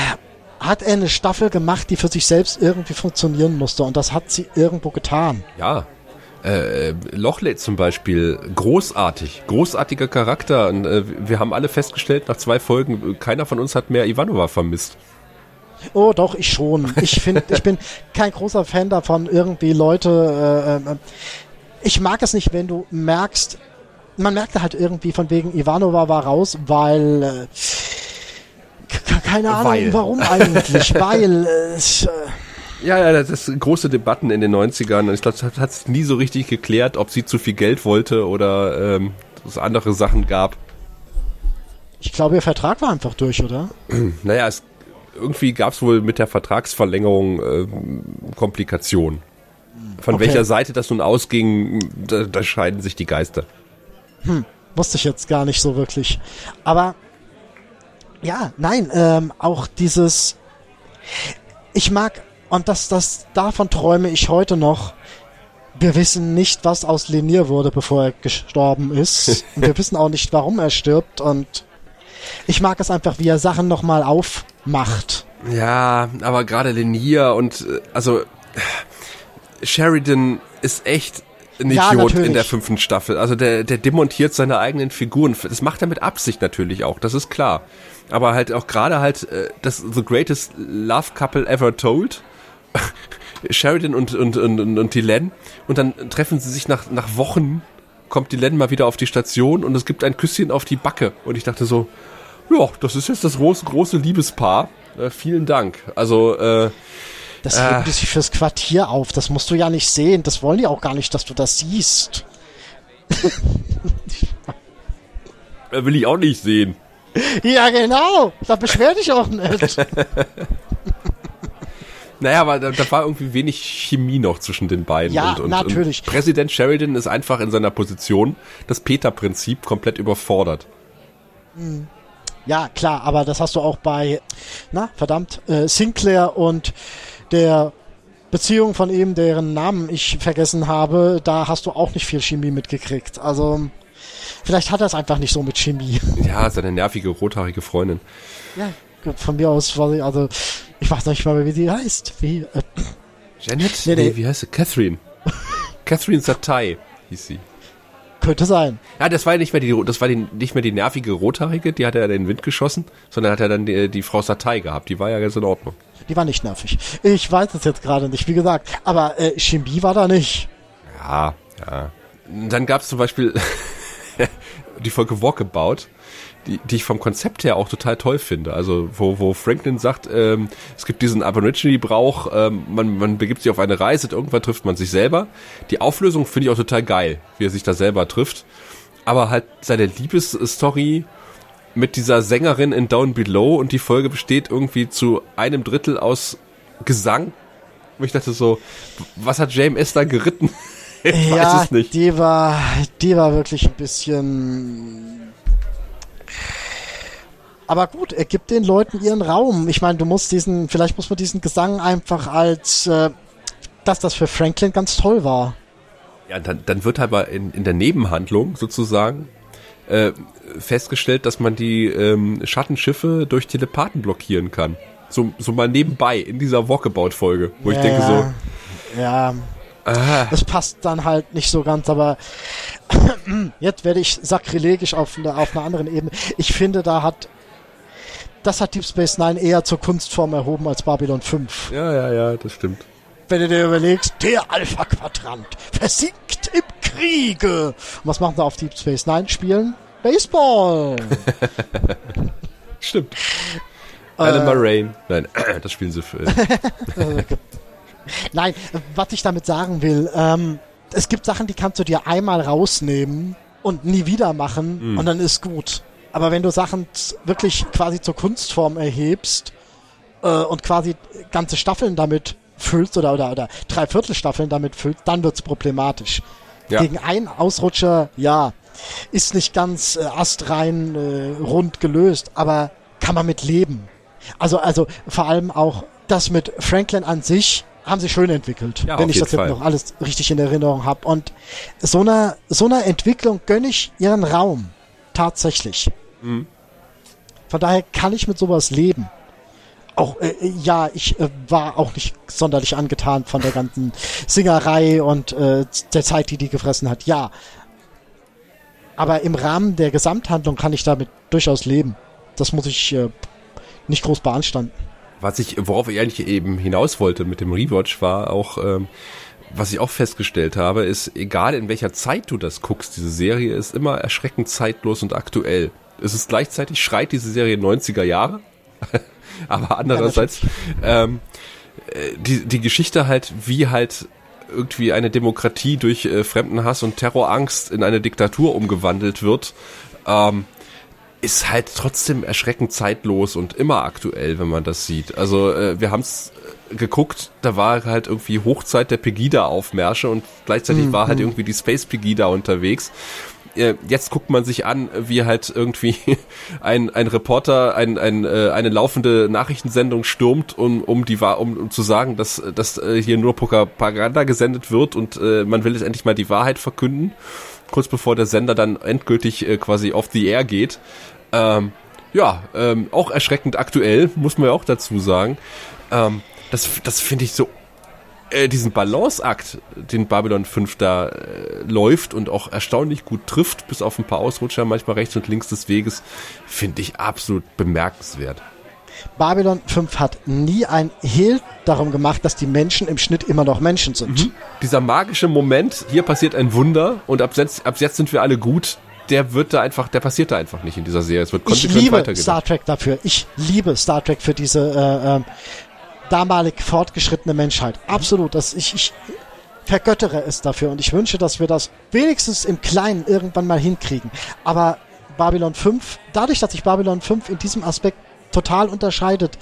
hat er eine Staffel gemacht, die für sich selbst irgendwie funktionieren musste und das hat sie irgendwo getan. Ja. Äh, Lochley zum Beispiel, großartig, großartiger Charakter. Und, äh, wir haben alle festgestellt nach zwei Folgen, keiner von uns hat mehr Ivanova vermisst. Oh, doch, ich schon. Ich finde, ich bin kein großer Fan davon, irgendwie Leute. Äh, äh, ich mag es nicht, wenn du merkst, man merkte halt irgendwie von wegen Ivanova war raus, weil äh, keine Ahnung, Weil. warum eigentlich? Weil es. Äh, ja, ja, das ist große Debatten in den 90ern. Ich glaube, das hat es nie so richtig geklärt, ob sie zu viel Geld wollte oder ähm, es andere Sachen gab. Ich glaube, ihr Vertrag war einfach durch, oder? naja, es, irgendwie gab es wohl mit der Vertragsverlängerung äh, Komplikationen. Von okay. welcher Seite das nun ausging, da, da scheiden sich die Geister. Hm, wusste ich jetzt gar nicht so wirklich. Aber ja, nein, ähm, auch dieses. Ich mag, und das, das, davon träume ich heute noch. Wir wissen nicht, was aus Lenier wurde, bevor er gestorben ist. und wir wissen auch nicht, warum er stirbt. Und ich mag es einfach, wie er Sachen nochmal aufmacht. Ja, aber gerade Lenier und äh, also Sheridan ist echt ein ja, Idiot natürlich. in der fünften Staffel. Also der, der demontiert seine eigenen Figuren. Das macht er mit Absicht natürlich auch, das ist klar. Aber halt auch gerade halt äh, das The Greatest Love Couple Ever Told. Sheridan und, und, und, und, und Dylan. Und dann treffen sie sich nach, nach Wochen, kommt Dylan mal wieder auf die Station und es gibt ein Küsschen auf die Backe. Und ich dachte so, ja, das ist jetzt das große, große Liebespaar. Äh, vielen Dank. Also, äh, das hebt äh, sich fürs Quartier auf. Das musst du ja nicht sehen. Das wollen die auch gar nicht, dass du das siehst. will ich auch nicht sehen. Ja, genau. Da beschwer dich auch nicht. Naja, aber da, da, war irgendwie wenig Chemie noch zwischen den beiden. Ja, und, und, natürlich. Und Präsident Sheridan ist einfach in seiner Position das Peter-Prinzip komplett überfordert. Hm. Ja, klar, aber das hast du auch bei, na, verdammt, äh, Sinclair und der Beziehung von ihm, deren Namen ich vergessen habe, da hast du auch nicht viel Chemie mitgekriegt. Also vielleicht hat er es einfach nicht so mit Chemie. Ja, seine nervige rothaarige Freundin. Ja, von mir aus war sie, also ich weiß nicht mal, wie sie heißt. Wie, äh, Janet? Nee, nee. nee, wie heißt sie? Catherine. Catherine Satai hieß sie. Könnte sein. Ja, das war ja nicht mehr die, das war die, nicht mehr die nervige Rothaarige, die hat er in den Wind geschossen, sondern hat er dann die, die Frau Satai gehabt. Die war ja ganz in Ordnung. Die war nicht nervig. Ich weiß es jetzt gerade nicht, wie gesagt. Aber äh, Chemie war da nicht. Ja, ja. Dann gab es zum Beispiel die Folge Walkabout die, die ich vom Konzept her auch total toll finde. Also wo, wo Franklin sagt, ähm, es gibt diesen Aborigine-Brauch, ähm, man, man begibt sich auf eine Reise, irgendwann trifft man sich selber. Die Auflösung finde ich auch total geil, wie er sich da selber trifft. Aber halt seine Liebesstory mit dieser Sängerin in Down Below und die Folge besteht irgendwie zu einem Drittel aus Gesang. Und ich dachte so, was hat JMS da geritten? ich ja, weiß es nicht. Die war, die war wirklich ein bisschen aber gut, er gibt den Leuten ihren Raum. Ich meine, du musst diesen, vielleicht muss man diesen Gesang einfach als, äh, dass das für Franklin ganz toll war. Ja, dann, dann wird aber in, in der Nebenhandlung sozusagen äh, festgestellt, dass man die ähm, Schattenschiffe durch Telepathen blockieren kann. So, so mal nebenbei in dieser Walkabout-Folge, wo ja, ich denke so. Ja. Das passt dann halt nicht so ganz, aber jetzt werde ich sakrilegisch auf, auf einer anderen Ebene. Ich finde, da hat das hat Deep Space Nine eher zur Kunstform erhoben als Babylon 5. Ja, ja, ja, das stimmt. Wenn du dir überlegst, der Alpha-Quadrant versinkt im Kriege. Und was machen sie auf Deep Space Nine? Spielen Baseball. stimmt. Äh, Alan Moraine. Nein, das spielen sie für. Nein, was ich damit sagen will, ähm, es gibt Sachen, die kannst du dir einmal rausnehmen und nie wieder machen mm. und dann ist gut. Aber wenn du Sachen wirklich quasi zur Kunstform erhebst äh, und quasi ganze Staffeln damit füllst oder, oder, oder Dreiviertelstaffeln damit füllst, dann wird's problematisch. Ja. Gegen einen Ausrutscher, ja, ist nicht ganz äh, astrein äh, rund gelöst, aber kann man mit leben. Also, also vor allem auch das mit Franklin an sich haben sie schön entwickelt, ja, wenn ich das jetzt noch alles richtig in Erinnerung habe. Und so einer so einer Entwicklung gönne ich ihren Raum tatsächlich. Mhm. Von daher kann ich mit sowas leben. Auch, äh, ja, ich äh, war auch nicht sonderlich angetan von der ganzen Singerei und äh, der Zeit, die die gefressen hat. Ja. Aber im Rahmen der Gesamthandlung kann ich damit durchaus leben. Das muss ich äh, nicht groß beanstanden. Was ich, worauf ich eigentlich eben hinaus wollte mit dem Rewatch war auch, ähm, was ich auch festgestellt habe, ist, egal in welcher Zeit du das guckst, diese Serie ist immer erschreckend zeitlos und aktuell. Es ist gleichzeitig schreit diese Serie 90er Jahre, aber andererseits ähm, äh, die, die Geschichte halt, wie halt irgendwie eine Demokratie durch äh, Fremdenhass und Terrorangst in eine Diktatur umgewandelt wird, ähm, ist halt trotzdem erschreckend zeitlos und immer aktuell, wenn man das sieht. Also äh, wir haben es äh, geguckt, da war halt irgendwie Hochzeit der Pegida-Aufmärsche und gleichzeitig mhm. war halt irgendwie die Space Pegida unterwegs. Äh, jetzt guckt man sich an, wie halt irgendwie ein, ein Reporter ein, ein, äh, eine laufende Nachrichtensendung stürmt, um, um, die, um, um zu sagen, dass, dass äh, hier nur Propaganda gesendet wird und äh, man will jetzt endlich mal die Wahrheit verkünden kurz bevor der Sender dann endgültig äh, quasi off the air geht. Ähm, ja, ähm, auch erschreckend aktuell, muss man ja auch dazu sagen. Ähm, das das finde ich so, äh, diesen Balanceakt, den Babylon 5 da äh, läuft und auch erstaunlich gut trifft, bis auf ein paar Ausrutscher, manchmal rechts und links des Weges, finde ich absolut bemerkenswert. Babylon 5 hat nie ein Hehl darum gemacht, dass die Menschen im Schnitt immer noch Menschen sind. Mhm. Dieser magische Moment, hier passiert ein Wunder und ab jetzt, ab jetzt sind wir alle gut, der wird da einfach, der passiert da einfach nicht in dieser Serie. Es wird konsequent Ich liebe Star Trek dafür. Ich liebe Star Trek für diese äh, äh, damalig fortgeschrittene Menschheit. Absolut. Das, ich, ich vergöttere es dafür und ich wünsche, dass wir das wenigstens im Kleinen irgendwann mal hinkriegen. Aber Babylon 5, dadurch, dass sich Babylon 5 in diesem Aspekt total unterscheidet,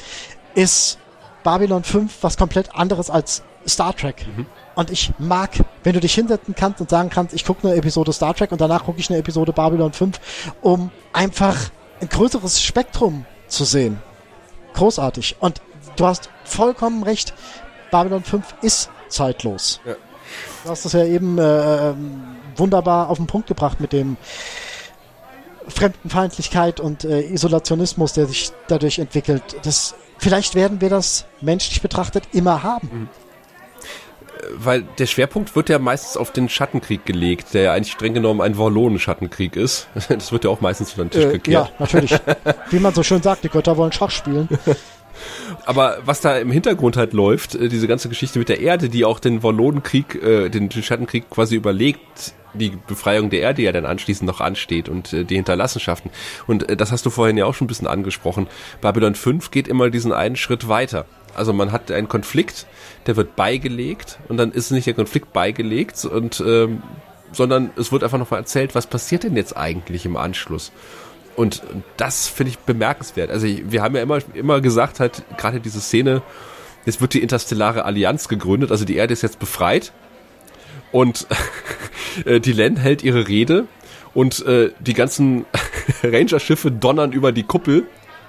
ist Babylon 5 was komplett anderes als Star Trek. Mhm. Und ich mag, wenn du dich hinsetzen kannst und sagen kannst, ich gucke eine Episode Star Trek und danach gucke ich eine Episode Babylon 5, um einfach ein größeres Spektrum zu sehen. Großartig. Und du hast vollkommen recht, Babylon 5 ist zeitlos. Ja. Du hast das ja eben äh, ähm, wunderbar auf den Punkt gebracht mit dem Fremdenfeindlichkeit und äh, Isolationismus, der sich dadurch entwickelt. Das, vielleicht werden wir das menschlich betrachtet immer haben. Mhm. Weil der Schwerpunkt wird ja meistens auf den Schattenkrieg gelegt, der ja eigentlich streng genommen ein Wallonen-Schattenkrieg ist. Das wird ja auch meistens unter den Tisch äh, gekehrt. Ja, natürlich. Wie man so schön sagt, die Götter wollen Schach spielen. Aber was da im Hintergrund halt läuft, äh, diese ganze Geschichte mit der Erde, die auch den Wallonenkrieg, äh, den Schattenkrieg quasi überlegt, die Befreiung der Erde ja dann anschließend noch ansteht und äh, die Hinterlassenschaften. Und äh, das hast du vorhin ja auch schon ein bisschen angesprochen. Babylon 5 geht immer diesen einen Schritt weiter. Also man hat einen Konflikt, der wird beigelegt und dann ist nicht der Konflikt beigelegt und ähm, sondern es wird einfach nochmal erzählt, was passiert denn jetzt eigentlich im Anschluss. Und das finde ich bemerkenswert. Also ich, wir haben ja immer, immer gesagt, halt, gerade diese Szene, jetzt wird die interstellare Allianz gegründet, also die Erde ist jetzt befreit und äh, die Len hält ihre Rede und äh, die ganzen Ranger-Schiffe donnern über die Kuppel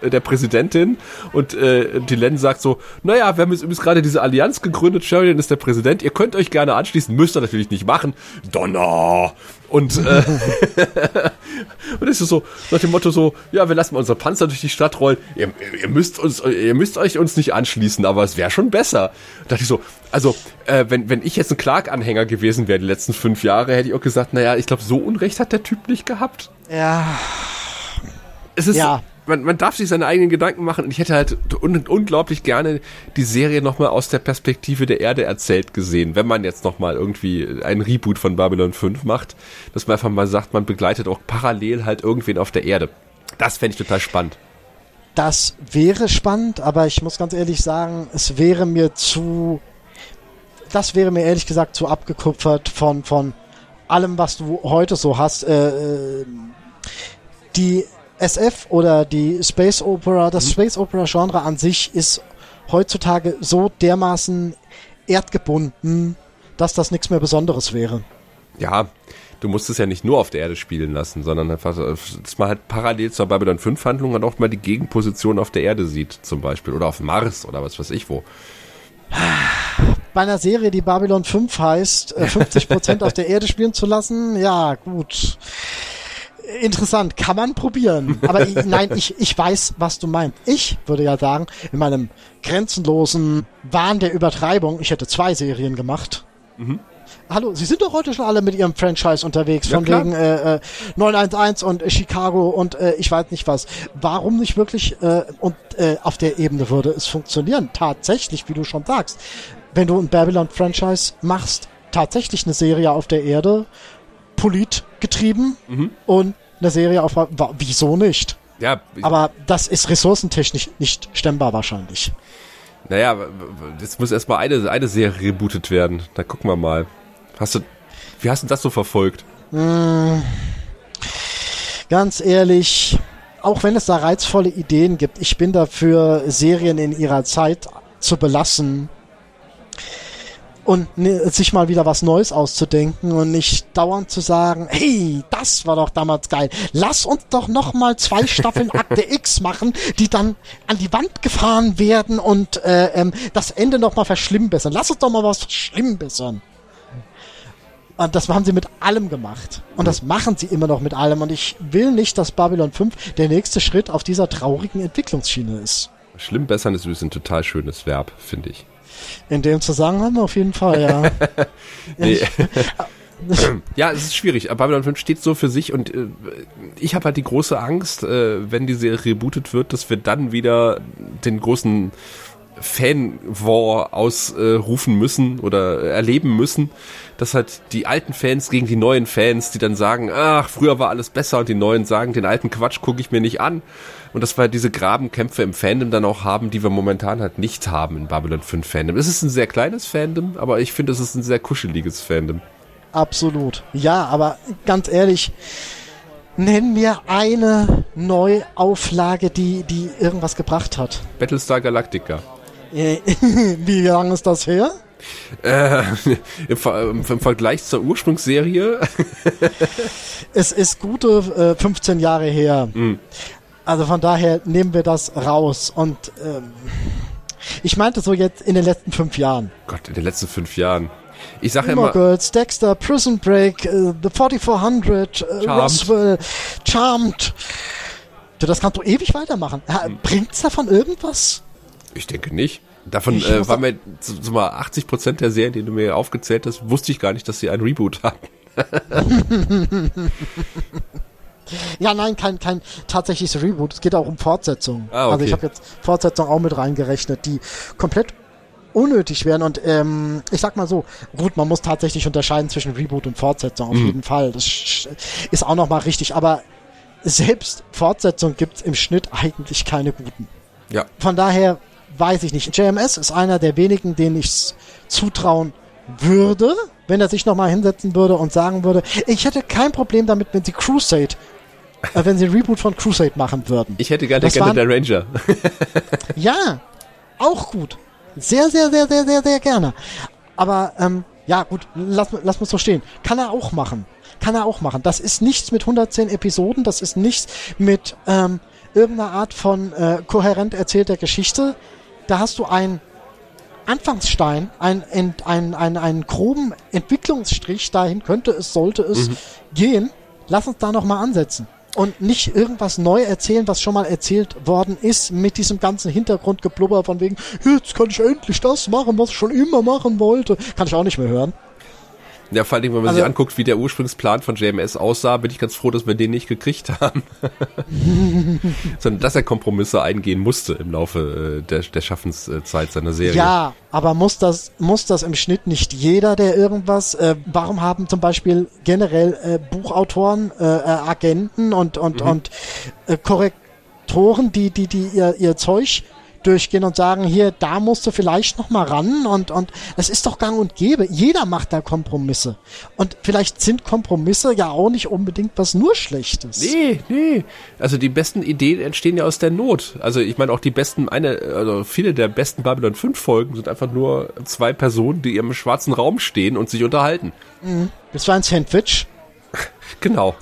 der Präsidentin und äh, die Len sagt so, naja, wir haben jetzt übrigens gerade diese Allianz gegründet, Sheridan ist der Präsident, ihr könnt euch gerne anschließen, müsst ihr natürlich nicht machen. Donner! Und, äh, und es ist so, nach dem Motto so, ja, wir lassen mal unsere Panzer durch die Stadt rollen, ihr, ihr müsst uns, ihr müsst euch uns nicht anschließen, aber es wäre schon besser. Da dachte ich so, also, äh, wenn, wenn ich jetzt ein Clark-Anhänger gewesen wäre die letzten fünf Jahre, hätte ich auch gesagt, naja, ich glaube, so Unrecht hat der Typ nicht gehabt. Ja. Es ist, ja man, man darf sich seine eigenen Gedanken machen und ich hätte halt un unglaublich gerne die Serie nochmal aus der Perspektive der Erde erzählt gesehen, wenn man jetzt nochmal irgendwie einen Reboot von Babylon 5 macht, dass man einfach mal sagt, man begleitet auch parallel halt irgendwen auf der Erde. Das fände ich total spannend. Das wäre spannend, aber ich muss ganz ehrlich sagen, es wäre mir zu, das wäre mir ehrlich gesagt zu abgekupfert von, von allem, was du heute so hast. Äh, äh die SF oder die Space Opera, das mhm. Space Opera Genre an sich ist heutzutage so dermaßen erdgebunden, dass das nichts mehr Besonderes wäre. Ja, du musst es ja nicht nur auf der Erde spielen lassen, sondern einfach, dass man halt parallel zur Babylon 5 Handlung dann auch mal die Gegenposition auf der Erde sieht, zum Beispiel, oder auf Mars oder was weiß ich wo. Bei einer Serie, die Babylon 5 heißt, 50% äh, auf der Erde spielen zu lassen, ja, gut interessant, kann man probieren. Aber ich, nein, ich, ich weiß, was du meinst. Ich würde ja sagen, in meinem grenzenlosen Wahn der Übertreibung, ich hätte zwei Serien gemacht. Mhm. Hallo, Sie sind doch heute schon alle mit Ihrem Franchise unterwegs, ja, von klar. wegen äh, 911 äh, und äh, Chicago und äh, ich weiß nicht was. Warum nicht wirklich äh, und äh, auf der Ebene würde es funktionieren? Tatsächlich, wie du schon sagst, wenn du ein Babylon-Franchise machst, tatsächlich eine Serie auf der Erde, politgetrieben mhm. und eine Serie auf. Wieso nicht? Ja. Aber das ist ressourcentechnisch nicht stemmbar wahrscheinlich. Naja, jetzt muss erstmal eine, eine Serie rebootet werden. Da gucken wir mal. Hast du, wie hast du das so verfolgt? Hm, ganz ehrlich, auch wenn es da reizvolle Ideen gibt, ich bin dafür, Serien in ihrer Zeit zu belassen und ne, sich mal wieder was Neues auszudenken und nicht dauernd zu sagen, hey, das war doch damals geil. Lass uns doch noch mal zwei Staffeln Akte X machen, die dann an die Wand gefahren werden und äh, ähm, das Ende noch mal verschlimmbessern. Lass uns doch mal was verschlimmbessern. Und das haben sie mit allem gemacht. Und das machen sie immer noch mit allem. Und ich will nicht, dass Babylon 5 der nächste Schritt auf dieser traurigen Entwicklungsschiene ist. Schlimm bessern ist übrigens ein total schönes Verb, finde ich. In dem Zusammenhang auf jeden Fall, ja. nee. ja, es ist schwierig. Babylon 5 steht so für sich und äh, ich habe halt die große Angst, äh, wenn die Serie rebootet wird, dass wir dann wieder den großen Fan-War ausrufen müssen oder erleben müssen, dass halt die alten Fans gegen die neuen Fans, die dann sagen, ach, früher war alles besser und die neuen sagen, den alten Quatsch gucke ich mir nicht an. Und dass wir diese Grabenkämpfe im Fandom dann auch haben, die wir momentan halt nicht haben in Babylon 5 Fandom. Es ist ein sehr kleines Fandom, aber ich finde, es ist ein sehr kuscheliges Fandom. Absolut. Ja, aber ganz ehrlich, nenn mir eine Neuauflage, die, die irgendwas gebracht hat. Battlestar Galactica. Wie lange ist das her? Äh, im, Ver im, Vergleich zur Ursprungsserie. es ist gute äh, 15 Jahre her. Mm. Also von daher nehmen wir das raus. Und ähm, ich meinte so jetzt in den letzten fünf Jahren. Gott, in den letzten fünf Jahren. Ich sage immer Girls, Dexter, Prison Break, uh, The 4400, uh, Charmed. Roswell, Charmed. Du, das kannst du ewig weitermachen. Hm. Bringt's davon irgendwas? Ich denke nicht. Davon äh, war mir so, so mal 80 Prozent der Serien, die du mir aufgezählt hast, wusste ich gar nicht, dass sie ein Reboot hatten. ja, nein, kein, kein tatsächliches Reboot. Es geht auch um Fortsetzungen. Ah, okay. Also ich habe jetzt Fortsetzungen auch mit reingerechnet, die komplett unnötig wären. Und ähm, ich sag mal so, gut, man muss tatsächlich unterscheiden zwischen Reboot und Fortsetzung, auf mhm. jeden Fall. Das ist auch nochmal richtig. Aber selbst Fortsetzungen gibt's im Schnitt eigentlich keine guten. Ja. Von daher weiß ich nicht. JMS ist einer der wenigen, denen ich zutrauen würde, wenn er sich nochmal hinsetzen würde und sagen würde, ich hätte kein Problem damit, wenn sie Crusade, äh, wenn sie ein Reboot von Crusade machen würden. Ich hätte gerne gerne der Ranger. ja, auch gut. Sehr, sehr, sehr, sehr, sehr, sehr gerne. Aber ähm, ja, gut, lass, lass uns so stehen. Kann er auch machen. Kann er auch machen. Das ist nichts mit 110 Episoden, das ist nichts mit ähm, irgendeiner Art von äh, kohärent erzählter Geschichte da hast du einen Anfangsstein, einen, einen, einen, einen groben Entwicklungsstrich, dahin könnte es, sollte es mhm. gehen. Lass uns da nochmal ansetzen. Und nicht irgendwas neu erzählen, was schon mal erzählt worden ist, mit diesem ganzen Hintergrundgeblubber von wegen, jetzt kann ich endlich das machen, was ich schon immer machen wollte. Kann ich auch nicht mehr hören. Ja, vor allem, wenn man also, sich anguckt, wie der Ursprungsplan von JMS aussah, bin ich ganz froh, dass wir den nicht gekriegt haben. Sondern dass er Kompromisse eingehen musste im Laufe äh, der, der Schaffenszeit seiner Serie. Ja, aber muss das, muss das im Schnitt nicht jeder, der irgendwas, äh, warum haben zum Beispiel generell äh, Buchautoren, äh, äh Agenten und, und, mhm. und äh, Korrektoren, die, die, die ihr, ihr Zeug durchgehen und sagen, hier, da musst du vielleicht noch mal ran und, und es ist doch gang und gäbe. Jeder macht da Kompromisse. Und vielleicht sind Kompromisse ja auch nicht unbedingt was nur Schlechtes. Nee, nee. Also die besten Ideen entstehen ja aus der Not. Also ich meine auch die besten, eine, also viele der besten Babylon 5 Folgen sind einfach nur zwei Personen, die im schwarzen Raum stehen und sich unterhalten. Mhm. Das war ein Sandwich. genau.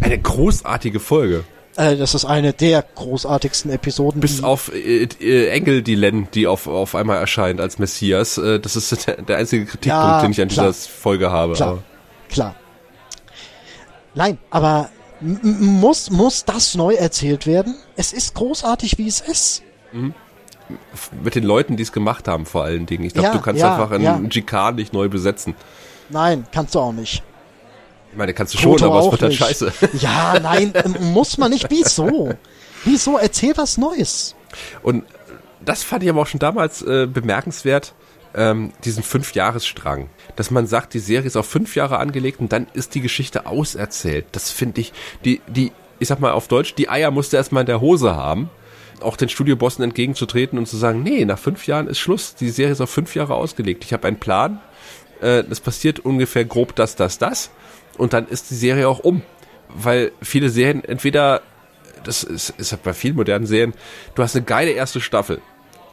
Eine großartige Folge. Äh, das ist eine der großartigsten Episoden. Bis auf äh, äh, Engel Dylan, die auf, auf einmal erscheint als Messias. Äh, das ist der, der einzige Kritikpunkt, ja, den ich an klar. dieser Folge habe. Klar, aber. klar. Nein, aber muss, muss das neu erzählt werden? Es ist großartig, wie es ist. Mhm. Mit den Leuten, die es gemacht haben, vor allen Dingen. Ich glaube, ja, du kannst ja, einfach einen ja. GK nicht neu besetzen. Nein, kannst du auch nicht. Ich meine, kannst du schon, aber es wird dann scheiße. Ja, nein, ähm, muss man nicht. Wieso? Wieso? Erzähl was Neues. Und das fand ich aber auch schon damals äh, bemerkenswert, ähm, diesen Fünf-Jahres-Strang. Dass man sagt, die Serie ist auf fünf Jahre angelegt und dann ist die Geschichte auserzählt. Das finde ich, die, die, ich sag mal auf Deutsch, die Eier musste erstmal in der Hose haben auch den Studiobossen entgegenzutreten und zu sagen, nee, nach fünf Jahren ist Schluss. Die Serie ist auf fünf Jahre ausgelegt. Ich habe einen Plan. Äh, es passiert ungefähr grob das, das, das und dann ist die Serie auch um. Weil viele Serien entweder das ist, ist bei vielen modernen Serien, du hast eine geile erste Staffel.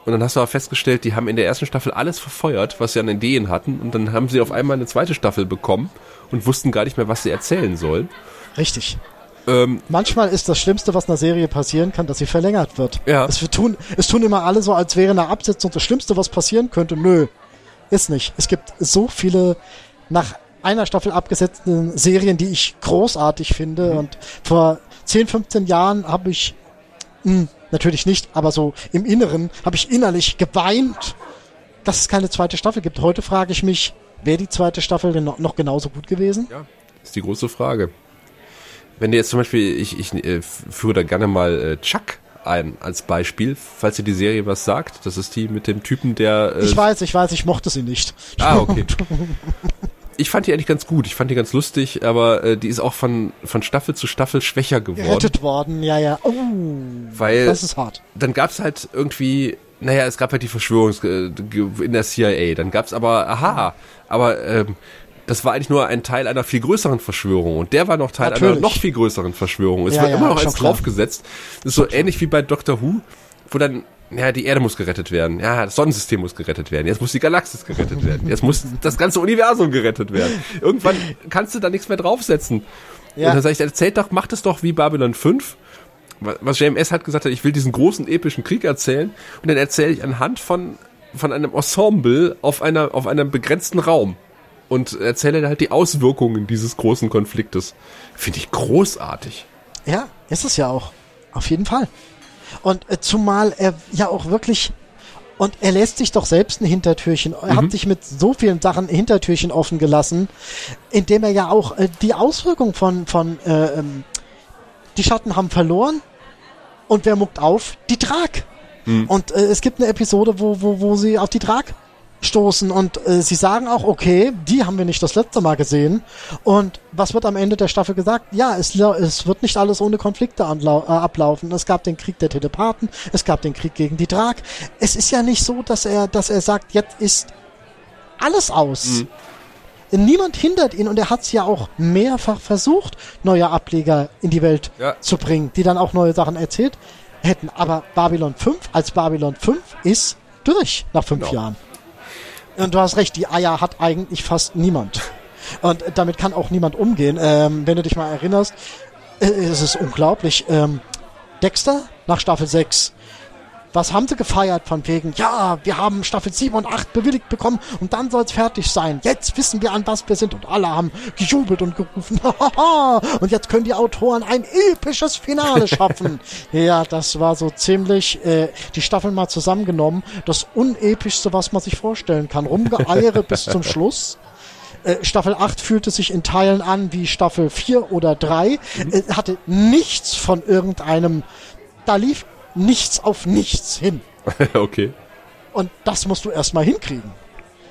Und dann hast du aber festgestellt, die haben in der ersten Staffel alles verfeuert, was sie an Ideen hatten. Und dann haben sie auf einmal eine zweite Staffel bekommen und wussten gar nicht mehr, was sie erzählen sollen. Richtig. Ähm, Manchmal ist das Schlimmste, was einer Serie passieren kann, dass sie verlängert wird. Ja. Es, tun, es tun immer alle so, als wäre eine Absetzung das Schlimmste, was passieren könnte. Nö, ist nicht. Es gibt so viele nach einer Staffel abgesetzten Serien, die ich großartig finde. Mhm. Und vor 10, 15 Jahren habe ich, mh, hm, natürlich nicht, aber so im Inneren habe ich innerlich geweint, dass es keine zweite Staffel gibt. Heute frage ich mich, wäre die zweite Staffel denn noch genauso gut gewesen? Ja, ist die große Frage. Wenn du jetzt zum Beispiel, ich, ich äh, führe da gerne mal äh, Chuck ein als Beispiel, falls dir die Serie was sagt. Das ist die mit dem Typen, der. Äh ich weiß, ich weiß, ich mochte sie nicht. Ah, okay. ich fand die eigentlich ganz gut. Ich fand die ganz lustig, aber äh, die ist auch von, von Staffel zu Staffel schwächer geworden. Gerettet worden, ja, ja. Oh, Weil das ist hart. Dann gab's halt irgendwie, naja, es gab halt die Verschwörung äh, in der CIA. Dann gab's aber, aha, aber ähm, das war eigentlich nur ein Teil einer viel größeren Verschwörung und der war noch Teil Natürlich. einer noch viel größeren Verschwörung. Es ja, war ja, immer noch eins draufgesetzt. Das ist so ähnlich wie bei Doctor Who, wo dann ja, die Erde muss gerettet werden. Ja, das Sonnensystem muss gerettet werden. Jetzt muss die Galaxis gerettet werden. Jetzt muss das ganze Universum gerettet werden. Irgendwann kannst du da nichts mehr draufsetzen. Ja. Und dann sage ich, erzählt doch, macht es doch wie Babylon 5. Was JMS hat gesagt hat, ich will diesen großen epischen Krieg erzählen. Und dann erzähle ich anhand von, von einem Ensemble auf einer, auf einem begrenzten Raum. Und erzähle halt die Auswirkungen dieses großen Konfliktes. Finde ich großartig. Ja, ist es ja auch. Auf jeden Fall. Und äh, zumal er ja auch wirklich und er lässt sich doch selbst ein Hintertürchen. Er mhm. hat sich mit so vielen Sachen Hintertürchen offen gelassen, indem er ja auch äh, die Auswirkung von, von äh, ähm, die Schatten haben verloren und wer muckt auf? Die Drag. Mhm. Und äh, es gibt eine Episode, wo, wo, wo sie auf die Drag stoßen und äh, sie sagen auch, okay, die haben wir nicht das letzte Mal gesehen. Und was wird am Ende der Staffel gesagt? Ja, es, es wird nicht alles ohne Konflikte anlau- äh, ablaufen. Es gab den Krieg der Telepathen, es gab den Krieg gegen die Drag. Es ist ja nicht so, dass er, dass er sagt, jetzt ist alles aus. Mhm. Niemand hindert ihn und er hat es ja auch mehrfach versucht, neue Ableger in die Welt ja. zu bringen, die dann auch neue Sachen erzählt hätten. Aber Babylon 5 als Babylon 5 ist durch nach fünf genau. Jahren. Und du hast recht, die Eier hat eigentlich fast niemand. Und damit kann auch niemand umgehen. Ähm, wenn du dich mal erinnerst, äh, es ist unglaublich. Ähm, Dexter nach Staffel 6 was haben sie gefeiert von wegen, ja, wir haben Staffel 7 und 8 bewilligt bekommen und dann soll es fertig sein. Jetzt wissen wir, an was wir sind und alle haben gejubelt und gerufen, und jetzt können die Autoren ein episches Finale schaffen. ja, das war so ziemlich äh, die Staffel mal zusammengenommen, das unepischste, was man sich vorstellen kann. Rumgeeiere bis zum Schluss. Äh, Staffel 8 fühlte sich in Teilen an wie Staffel 4 oder 3. Mhm. Äh, hatte nichts von irgendeinem da lief nichts auf nichts hin. okay. Und das musst du erstmal hinkriegen.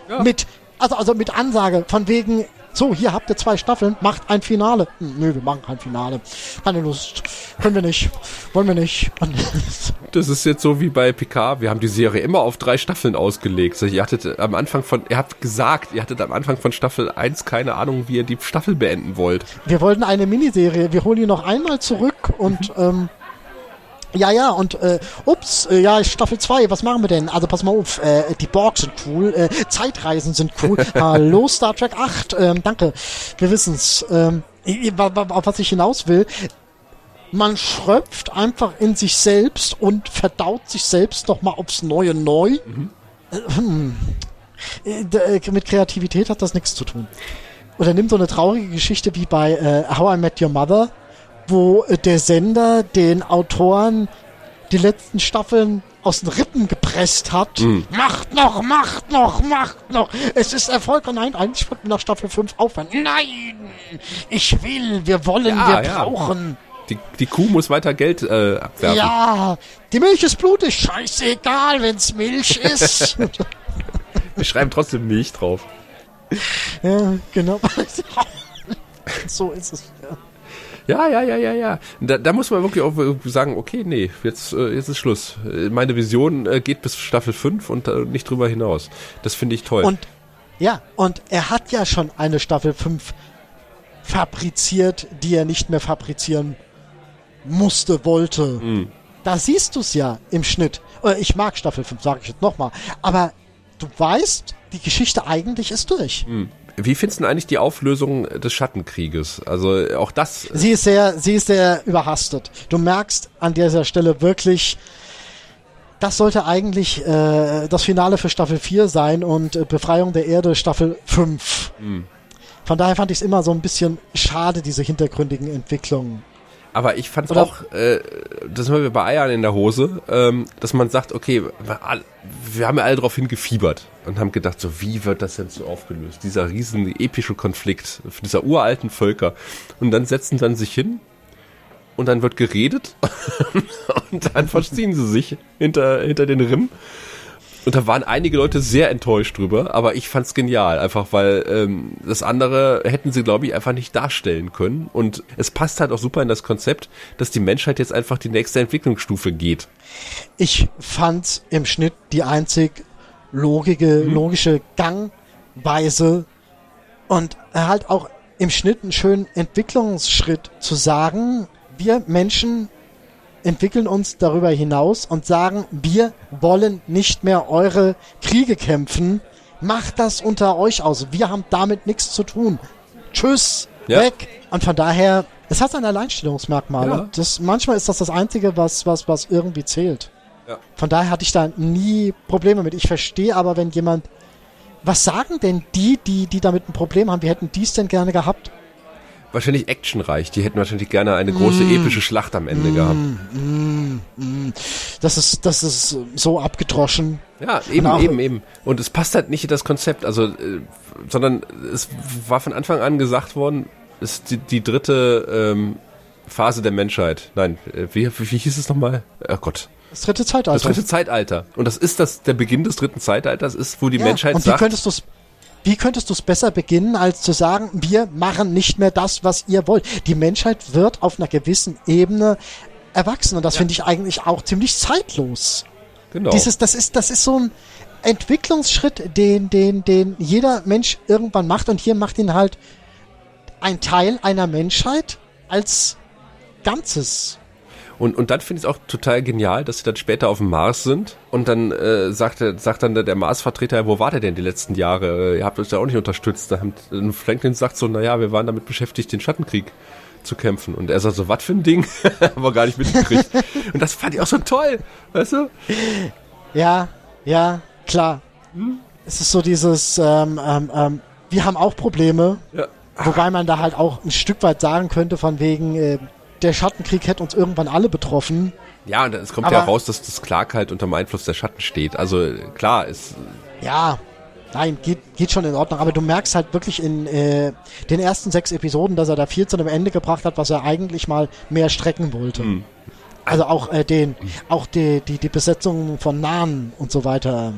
Ja. Mit, also, also mit Ansage von wegen, so, hier habt ihr zwei Staffeln, macht ein Finale. Hm, nö, wir machen kein Finale. Keine Lust. Können wir nicht. Wollen wir nicht. das ist jetzt so wie bei Picard. Wir haben die Serie immer auf drei Staffeln ausgelegt. So, ihr hattet am Anfang von, ihr habt gesagt, ihr hattet am Anfang von Staffel 1 keine Ahnung, wie ihr die Staffel beenden wollt. Wir wollten eine Miniserie. Wir holen die noch einmal zurück und, ähm, ja, ja, und äh, ups, äh, ja, Staffel 2, was machen wir denn? Also pass mal auf, äh, die Borg sind cool, äh, Zeitreisen sind cool. Hallo Star Trek 8, ähm, danke, wir wissen's. Ähm, auf was ich hinaus will, man schröpft einfach in sich selbst und verdaut sich selbst noch mal aufs Neue neu. Mhm. Äh, hm. Äh, mit Kreativität hat das nichts zu tun. Oder nimm so eine traurige Geschichte wie bei äh, How I Met Your Mother wo äh, der Sender den Autoren die letzten Staffeln aus den Rippen gepresst hat. Mm. Macht noch, macht noch, macht noch. Es ist Erfolg. Und nein, eigentlich wollten wir nach Staffel 5 aufhören. Nein, ich will, wir wollen, ja, wir ja. brauchen. Die, die Kuh muss weiter Geld äh, abwerfen. Ja, die Milch ist blutig. Scheißegal, wenn's Milch ist. wir schreiben trotzdem Milch drauf. Ja, genau. so ist es. Ja. Ja, ja, ja, ja, ja. Da, da muss man wirklich auch sagen, okay, nee, jetzt, äh, jetzt ist Schluss. Meine Vision äh, geht bis Staffel 5 und äh, nicht drüber hinaus. Das finde ich toll. Und ja, und er hat ja schon eine Staffel 5 fabriziert, die er nicht mehr fabrizieren musste, wollte. Mhm. Da siehst du es ja im Schnitt. Äh, ich mag Staffel 5, sage ich jetzt nochmal. Aber du weißt, die Geschichte eigentlich ist durch. Mhm. Wie findest du eigentlich die Auflösung des Schattenkrieges? Also auch das. Sie ist sehr, sie ist sehr überhastet. Du merkst an dieser Stelle wirklich, das sollte eigentlich äh, das Finale für Staffel 4 sein und äh, Befreiung der Erde Staffel 5. Mhm. Von daher fand ich es immer so ein bisschen schade, diese hintergründigen Entwicklungen. Aber ich fand auch, äh, das sind wir bei Eiern in der Hose, ähm, dass man sagt, okay, wir haben ja alle darauf hingefiebert und haben gedacht, so wie wird das jetzt so aufgelöst? Dieser riesen epische Konflikt dieser uralten Völker. Und dann setzen dann sich hin und dann wird geredet und dann verziehen sie sich hinter, hinter den Rimm und da waren einige Leute sehr enttäuscht drüber, aber ich fand's genial, einfach weil ähm, das andere hätten sie, glaube ich, einfach nicht darstellen können. Und es passt halt auch super in das Konzept, dass die Menschheit jetzt einfach die nächste Entwicklungsstufe geht. Ich fand im Schnitt die einzig logige, mhm. logische Gangweise und halt auch im Schnitt einen schönen Entwicklungsschritt zu sagen, wir Menschen entwickeln uns darüber hinaus und sagen, wir wollen nicht mehr eure Kriege kämpfen. Macht das unter euch aus. Wir haben damit nichts zu tun. Tschüss, ja. weg. Und von daher, es hat ein Alleinstellungsmerkmal. Ja. Das, manchmal ist das das Einzige, was, was, was irgendwie zählt. Ja. Von daher hatte ich da nie Probleme mit. Ich verstehe aber, wenn jemand, was sagen denn die, die, die damit ein Problem haben, wie hätten dies denn gerne gehabt? Wahrscheinlich actionreich. Die hätten wahrscheinlich gerne eine große mm. epische Schlacht am Ende mm. gehabt. Mm. mm. Das ist, das ist so abgedroschen. Ja, eben, eben, eben. Und es passt halt nicht in das Konzept, also, äh, sondern es war von Anfang an gesagt worden, ist die, die dritte ähm, Phase der Menschheit. Nein, äh, wie, wie, wie hieß es nochmal? Oh Gott. Das dritte Zeitalter. Das dritte Zeitalter. Und das ist das, der Beginn des dritten Zeitalters ist, wo die ja, Menschheit und wie sagt. Könntest du's wie könntest du es besser beginnen, als zu sagen, wir machen nicht mehr das, was ihr wollt? Die Menschheit wird auf einer gewissen Ebene erwachsen und das ja. finde ich eigentlich auch ziemlich zeitlos. Genau. Dieses, das ist, das ist so ein Entwicklungsschritt, den, den, den jeder Mensch irgendwann macht und hier macht ihn halt ein Teil einer Menschheit als Ganzes. Und, und dann finde ich es auch total genial, dass sie dann später auf dem Mars sind und dann äh, sagt, sagt dann der Mars-Vertreter, wo war der denn die letzten Jahre? Ihr habt uns ja auch nicht unterstützt. Da haben, Franklin sagt so, naja, wir waren damit beschäftigt, den Schattenkrieg zu kämpfen. Und er sagt so, was für ein Ding? Haben wir gar nicht mitgekriegt. und das fand ich auch so toll, weißt du? Ja, ja, klar. Hm? Es ist so dieses, ähm, ähm, ähm, wir haben auch Probleme. Ja. Wobei man da halt auch ein Stück weit sagen könnte, von wegen, äh, der Schattenkrieg hätte uns irgendwann alle betroffen. Ja, und es kommt Aber ja raus, dass das Clark halt unter dem Einfluss der Schatten steht. Also klar, ist. Ja, nein, geht, geht schon in Ordnung. Aber du merkst halt wirklich in äh, den ersten sechs Episoden, dass er da viel zu einem Ende gebracht hat, was er eigentlich mal mehr strecken wollte. Hm. Also auch äh, den, auch die, die, die Besetzung von Nahen und so weiter.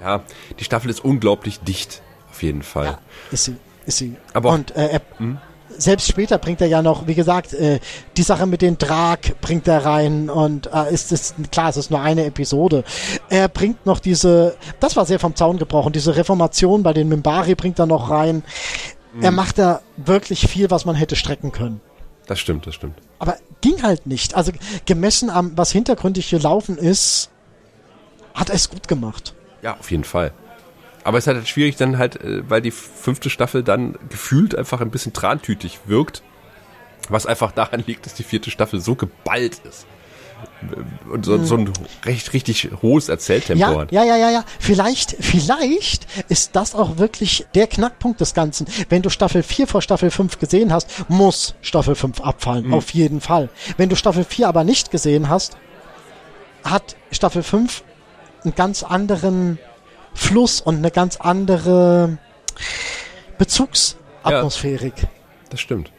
Ja, die Staffel ist unglaublich dicht, auf jeden Fall. Ja, ist sie, ist sie. Aber und äh, er, hm? Selbst später bringt er ja noch, wie gesagt, äh, die Sache mit den Drag bringt er rein und äh, ist es klar, es ist nur eine Episode. Er bringt noch diese, das war sehr vom Zaun gebrochen, diese Reformation bei den Mimbari bringt er noch rein. Mhm. Er macht da wirklich viel, was man hätte strecken können. Das stimmt, das stimmt. Aber ging halt nicht. Also gemessen am, was hintergründig gelaufen ist, hat er es gut gemacht. Ja, auf jeden Fall. Aber es ist halt schwierig dann halt, äh, weil die fünfte Staffel dann gefühlt einfach ein bisschen trantütig wirkt. Was einfach daran liegt, dass die vierte Staffel so geballt ist. Und so, so ein recht, richtig hohes Erzähltempo ja, hat. Ja, ja, ja, ja. Vielleicht, vielleicht ist das auch wirklich der Knackpunkt des Ganzen. Wenn du Staffel 4 vor Staffel 5 gesehen hast, muss Staffel 5 abfallen. Mhm. Auf jeden Fall. Wenn du Staffel 4 aber nicht gesehen hast, hat Staffel 5 einen ganz anderen Fluss und eine ganz andere Bezugsatmosphärik. Ja, das stimmt.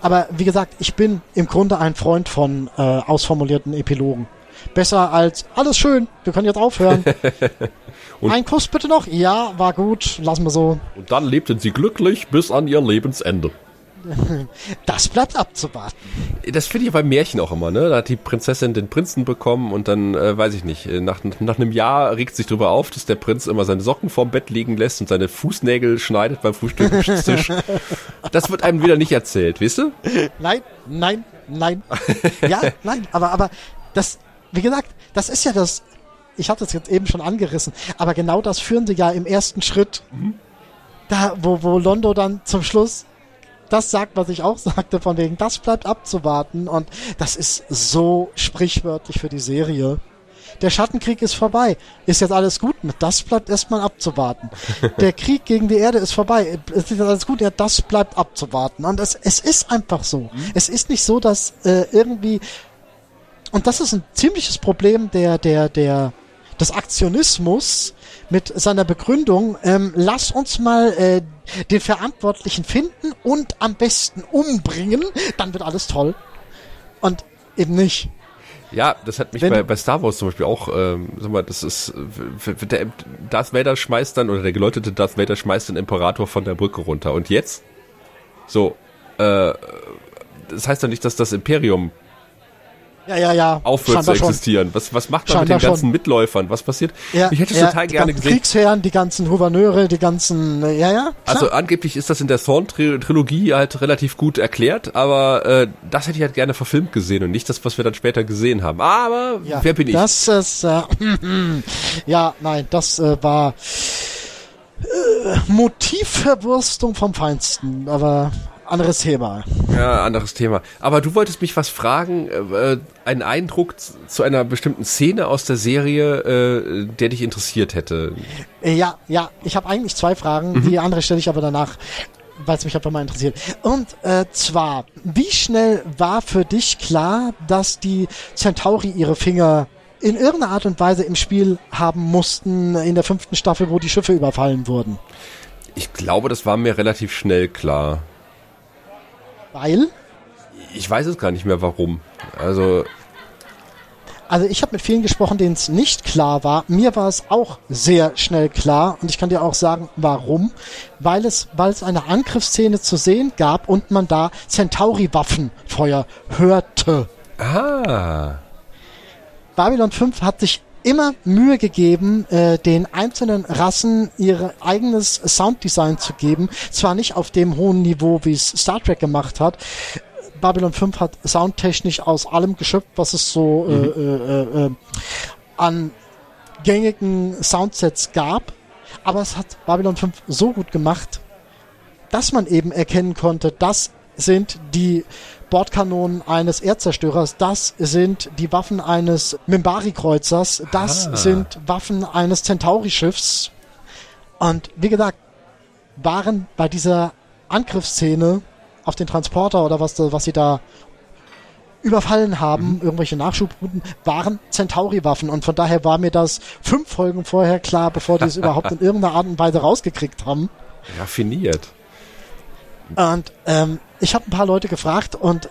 Aber wie gesagt, ich bin im Grunde ein Freund von äh, ausformulierten Epilogen. Besser als alles schön, wir können jetzt aufhören. ein Kuss bitte noch? Ja, war gut, lassen wir so. Und dann lebten sie glücklich bis an ihr Lebensende. Das bleibt abzuwarten. Das finde ich bei Märchen auch immer, ne? Da hat die Prinzessin den Prinzen bekommen und dann, äh, weiß ich nicht, äh, nach, nach einem Jahr regt sich darüber auf, dass der Prinz immer seine Socken vorm Bett liegen lässt und seine Fußnägel schneidet beim Frühstückstisch. das wird einem wieder nicht erzählt, weißt du? Nein, nein, Nein. ja, nein, aber, aber das, wie gesagt, das ist ja das, ich hatte es jetzt eben schon angerissen, aber genau das führen sie ja im ersten Schritt. Mhm. Da, wo, wo Londo dann zum Schluss das sagt, was ich auch sagte, von wegen, das bleibt abzuwarten und das ist so sprichwörtlich für die Serie. Der Schattenkrieg ist vorbei. Ist jetzt alles gut? Das bleibt erstmal abzuwarten. Der Krieg gegen die Erde ist vorbei. Ist jetzt alles gut? Ja, das bleibt abzuwarten. Und es, es ist einfach so. Mhm. Es ist nicht so, dass äh, irgendwie und das ist ein ziemliches Problem der der der des Aktionismus mit seiner Begründung, ähm, lass uns mal äh, den Verantwortlichen finden und am besten umbringen, dann wird alles toll. Und eben nicht. Ja, das hat mich bei, bei Star Wars zum Beispiel auch, ähm, sag mal, das ist, der Darth Vader schmeißt dann, oder der geläutete Darth Vader schmeißt den Imperator von der Brücke runter. Und jetzt? So, äh, das heißt doch nicht, dass das Imperium ja, ja, ja. aufhört zu existieren. Was, was macht man mit den ganzen schon. Mitläufern? Was passiert? Ja, ich hätte es ja, total gerne gesehen. Kriegsherren, die ganzen Gouverneure, die ganzen, ja, ja. Klar. Also angeblich ist das in der Thorn-Trilogie halt relativ gut erklärt, aber äh, das hätte ich halt gerne verfilmt gesehen und nicht das, was wir dann später gesehen haben. Aber ja, wer bin ich? Das ist, äh, ja, nein, das äh, war äh, Motivverwurstung vom Feinsten, aber anderes Thema. Ja, anderes Thema. Aber du wolltest mich was fragen, äh, einen Eindruck zu einer bestimmten Szene aus der Serie, äh, der dich interessiert hätte. Äh, ja, ja, ich habe eigentlich zwei Fragen, mhm. die andere stelle ich aber danach, weil es mich einfach mal interessiert. Und äh, zwar, wie schnell war für dich klar, dass die Centauri ihre Finger in irgendeiner Art und Weise im Spiel haben mussten in der fünften Staffel, wo die Schiffe überfallen wurden? Ich glaube, das war mir relativ schnell klar. Weil? Ich weiß es gar nicht mehr warum. Also. Also ich habe mit vielen gesprochen, denen es nicht klar war. Mir war es auch sehr schnell klar und ich kann dir auch sagen, warum. Weil es, weil es eine Angriffsszene zu sehen gab und man da Centauri-Waffenfeuer hörte. Ah. Babylon 5 hat sich immer Mühe gegeben, äh, den einzelnen Rassen ihr eigenes Sounddesign zu geben. Zwar nicht auf dem hohen Niveau, wie es Star Trek gemacht hat. Babylon 5 hat soundtechnisch aus allem geschöpft, was es so äh, mhm. äh, äh, äh, an gängigen Soundsets gab. Aber es hat Babylon 5 so gut gemacht, dass man eben erkennen konnte, das sind die Bordkanonen eines Erdzerstörers, das sind die Waffen eines Mimbari-Kreuzers, das ah. sind Waffen eines Centauri-Schiffs. Und wie gesagt, waren bei dieser Angriffsszene auf den Transporter oder was, was sie da überfallen haben, mhm. irgendwelche Nachschubrouten, waren Centauri-Waffen. Und von daher war mir das fünf Folgen vorher klar, bevor die es überhaupt in irgendeiner Art und Weise rausgekriegt haben. Raffiniert. Und ähm, ich habe ein paar Leute gefragt und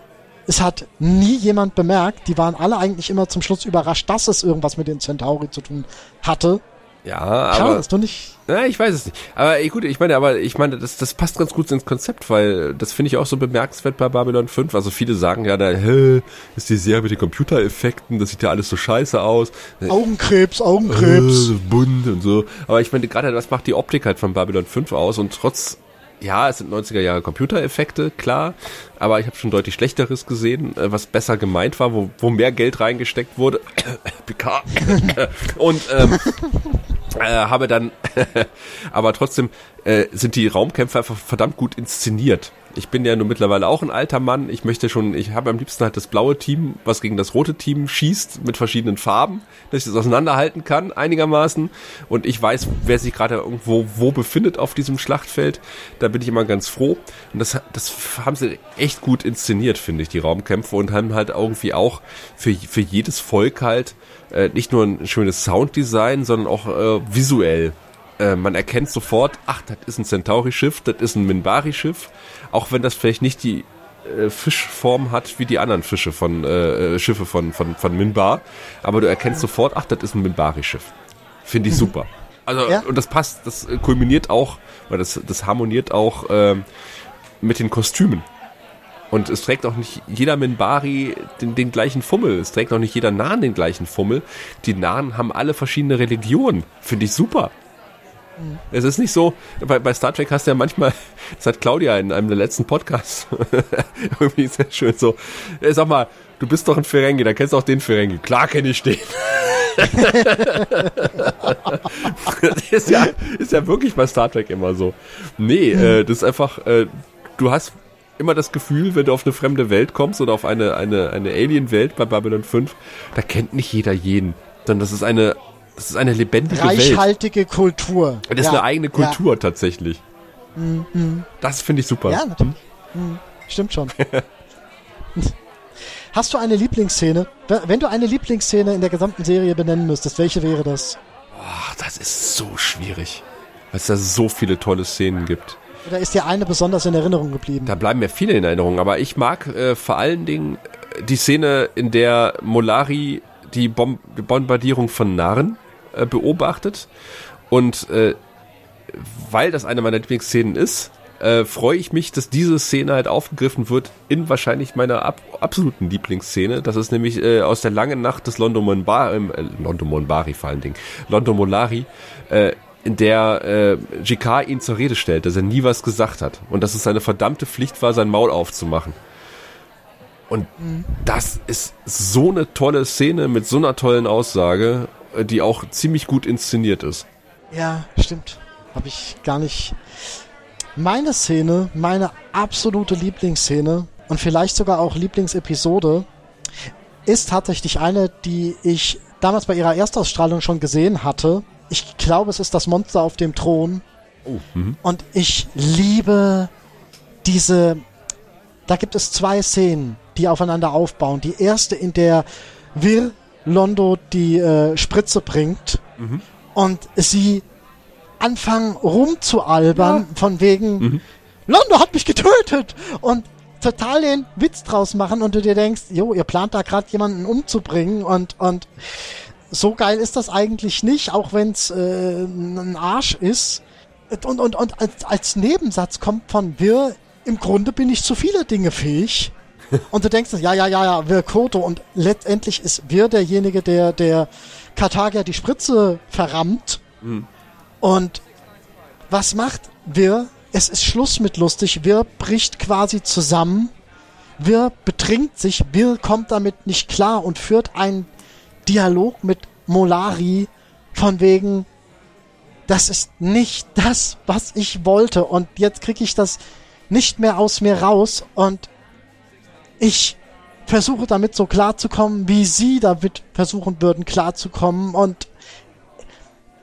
es hat nie jemand bemerkt. Die waren alle eigentlich immer zum Schluss überrascht, dass es irgendwas mit den Centauri zu tun hatte. Ja, aber. Schade, dass du nicht. Ja, ich weiß es nicht. Aber gut, ich meine, aber ich meine, das, das passt ganz gut ins Konzept, weil das finde ich auch so bemerkenswert bei Babylon 5. Also viele sagen ja, da hä, ist die Serie mit den Computereffekten, das sieht ja alles so scheiße aus. Augenkrebs, Augenkrebs. Äh, bunt und so. Aber ich meine, gerade das macht die Optik halt von Babylon 5 aus und trotz ja, es sind 90er Jahre Computereffekte, klar, aber ich habe schon deutlich Schlechteres gesehen, äh, was besser gemeint war, wo, wo mehr Geld reingesteckt wurde. PK. Und ähm, äh, habe dann, aber trotzdem äh, sind die Raumkämpfe einfach verdammt gut inszeniert ich bin ja nun mittlerweile auch ein alter Mann. Ich möchte schon, ich habe am liebsten halt das blaue Team, was gegen das rote Team schießt mit verschiedenen Farben, dass ich das auseinanderhalten kann einigermaßen. Und ich weiß, wer sich gerade irgendwo wo befindet auf diesem Schlachtfeld. Da bin ich immer ganz froh. Und das, das haben sie echt gut inszeniert, finde ich, die Raumkämpfe und haben halt irgendwie auch für, für jedes Volk halt äh, nicht nur ein schönes Sounddesign, sondern auch äh, visuell äh, man erkennt sofort, ach, das ist ein Centauri-Schiff, das ist ein Minbari-Schiff, auch wenn das vielleicht nicht die äh, Fischform hat wie die anderen Fische von äh, äh, Schiffe von, von, von Minbar, aber du erkennst sofort, ach, das ist ein Minbari-Schiff. Finde ich mhm. super. Also, ja. und das passt, das äh, kulminiert auch, oder das, das harmoniert auch ähm, mit den Kostümen. Und es trägt auch nicht jeder Minbari den, den gleichen Fummel. Es trägt auch nicht jeder Nahen den gleichen Fummel. Die Nahen haben alle verschiedene Religionen. Finde ich super. Es ist nicht so, bei, bei Star Trek hast du ja manchmal, das hat Claudia in einem der letzten Podcasts irgendwie sehr schön so, ey, sag mal, du bist doch ein Ferengi, da kennst du auch den Ferengi. Klar kenne ich den. das ist ja, ist ja wirklich bei Star Trek immer so. Nee, äh, das ist einfach, äh, du hast immer das Gefühl, wenn du auf eine fremde Welt kommst oder auf eine, eine, eine Alien-Welt bei Babylon 5, da kennt nicht jeder jeden. Sondern das ist eine, das ist eine lebendige Reichhaltige Welt. Kultur. Das ist ja. eine eigene Kultur ja. tatsächlich. Mhm. Das finde ich super. Ja, natürlich. Mhm. Stimmt schon. Hast du eine Lieblingsszene? Wenn du eine Lieblingsszene in der gesamten Serie benennen müsstest, welche wäre das? Oh, das ist so schwierig, weil es da so viele tolle Szenen gibt. Oder ist dir eine besonders in Erinnerung geblieben? Da bleiben mir viele in Erinnerung, aber ich mag äh, vor allen Dingen die Szene, in der Molari die, Bom die Bombardierung von Narren äh, beobachtet und äh, weil das eine meiner Lieblingsszenen ist, äh, freue ich mich, dass diese Szene halt aufgegriffen wird in wahrscheinlich meiner ab absoluten Lieblingsszene. Das ist nämlich äh, aus der langen Nacht des London Monbari, äh, London Monbari vor allen Dingen, London Molari, äh, in der äh, JK ihn zur Rede stellt, dass er nie was gesagt hat und dass es seine verdammte Pflicht war, sein Maul aufzumachen. Und mhm. das ist so eine tolle Szene mit so einer tollen Aussage, die auch ziemlich gut inszeniert ist. Ja, stimmt. Habe ich gar nicht. Meine Szene, meine absolute Lieblingsszene und vielleicht sogar auch Lieblingsepisode ist tatsächlich eine, die ich damals bei ihrer Erstausstrahlung schon gesehen hatte ich glaube, es ist das Monster auf dem Thron. Oh, mhm. und ich liebe diese. Da gibt es zwei Szenen, die aufeinander aufbauen. Die erste, in der Wir Londo die äh, Spritze bringt mhm. und sie anfangen rumzualbern, ja. von wegen, mhm. Londo hat mich getötet! Und total den Witz draus machen und du dir denkst, jo, ihr plant da gerade jemanden umzubringen und, und so geil ist das eigentlich nicht, auch wenn es äh, ein Arsch ist. Und, und, und als, als Nebensatz kommt von wir, im Grunde bin ich zu viele Dinge fähig. Und du denkst, ja, ja, ja, ja, wir Koto. Und letztendlich ist wir derjenige, der, der Karthager die Spritze verrammt. Mhm. Und was macht wir? Es ist Schluss mit lustig. Wir bricht quasi zusammen. Wir betrinkt sich. Wir kommt damit nicht klar und führt ein Dialog mit Molari von wegen, das ist nicht das, was ich wollte und jetzt kriege ich das nicht mehr aus mir raus und ich versuche damit so klarzukommen, wie sie damit versuchen würden klarzukommen und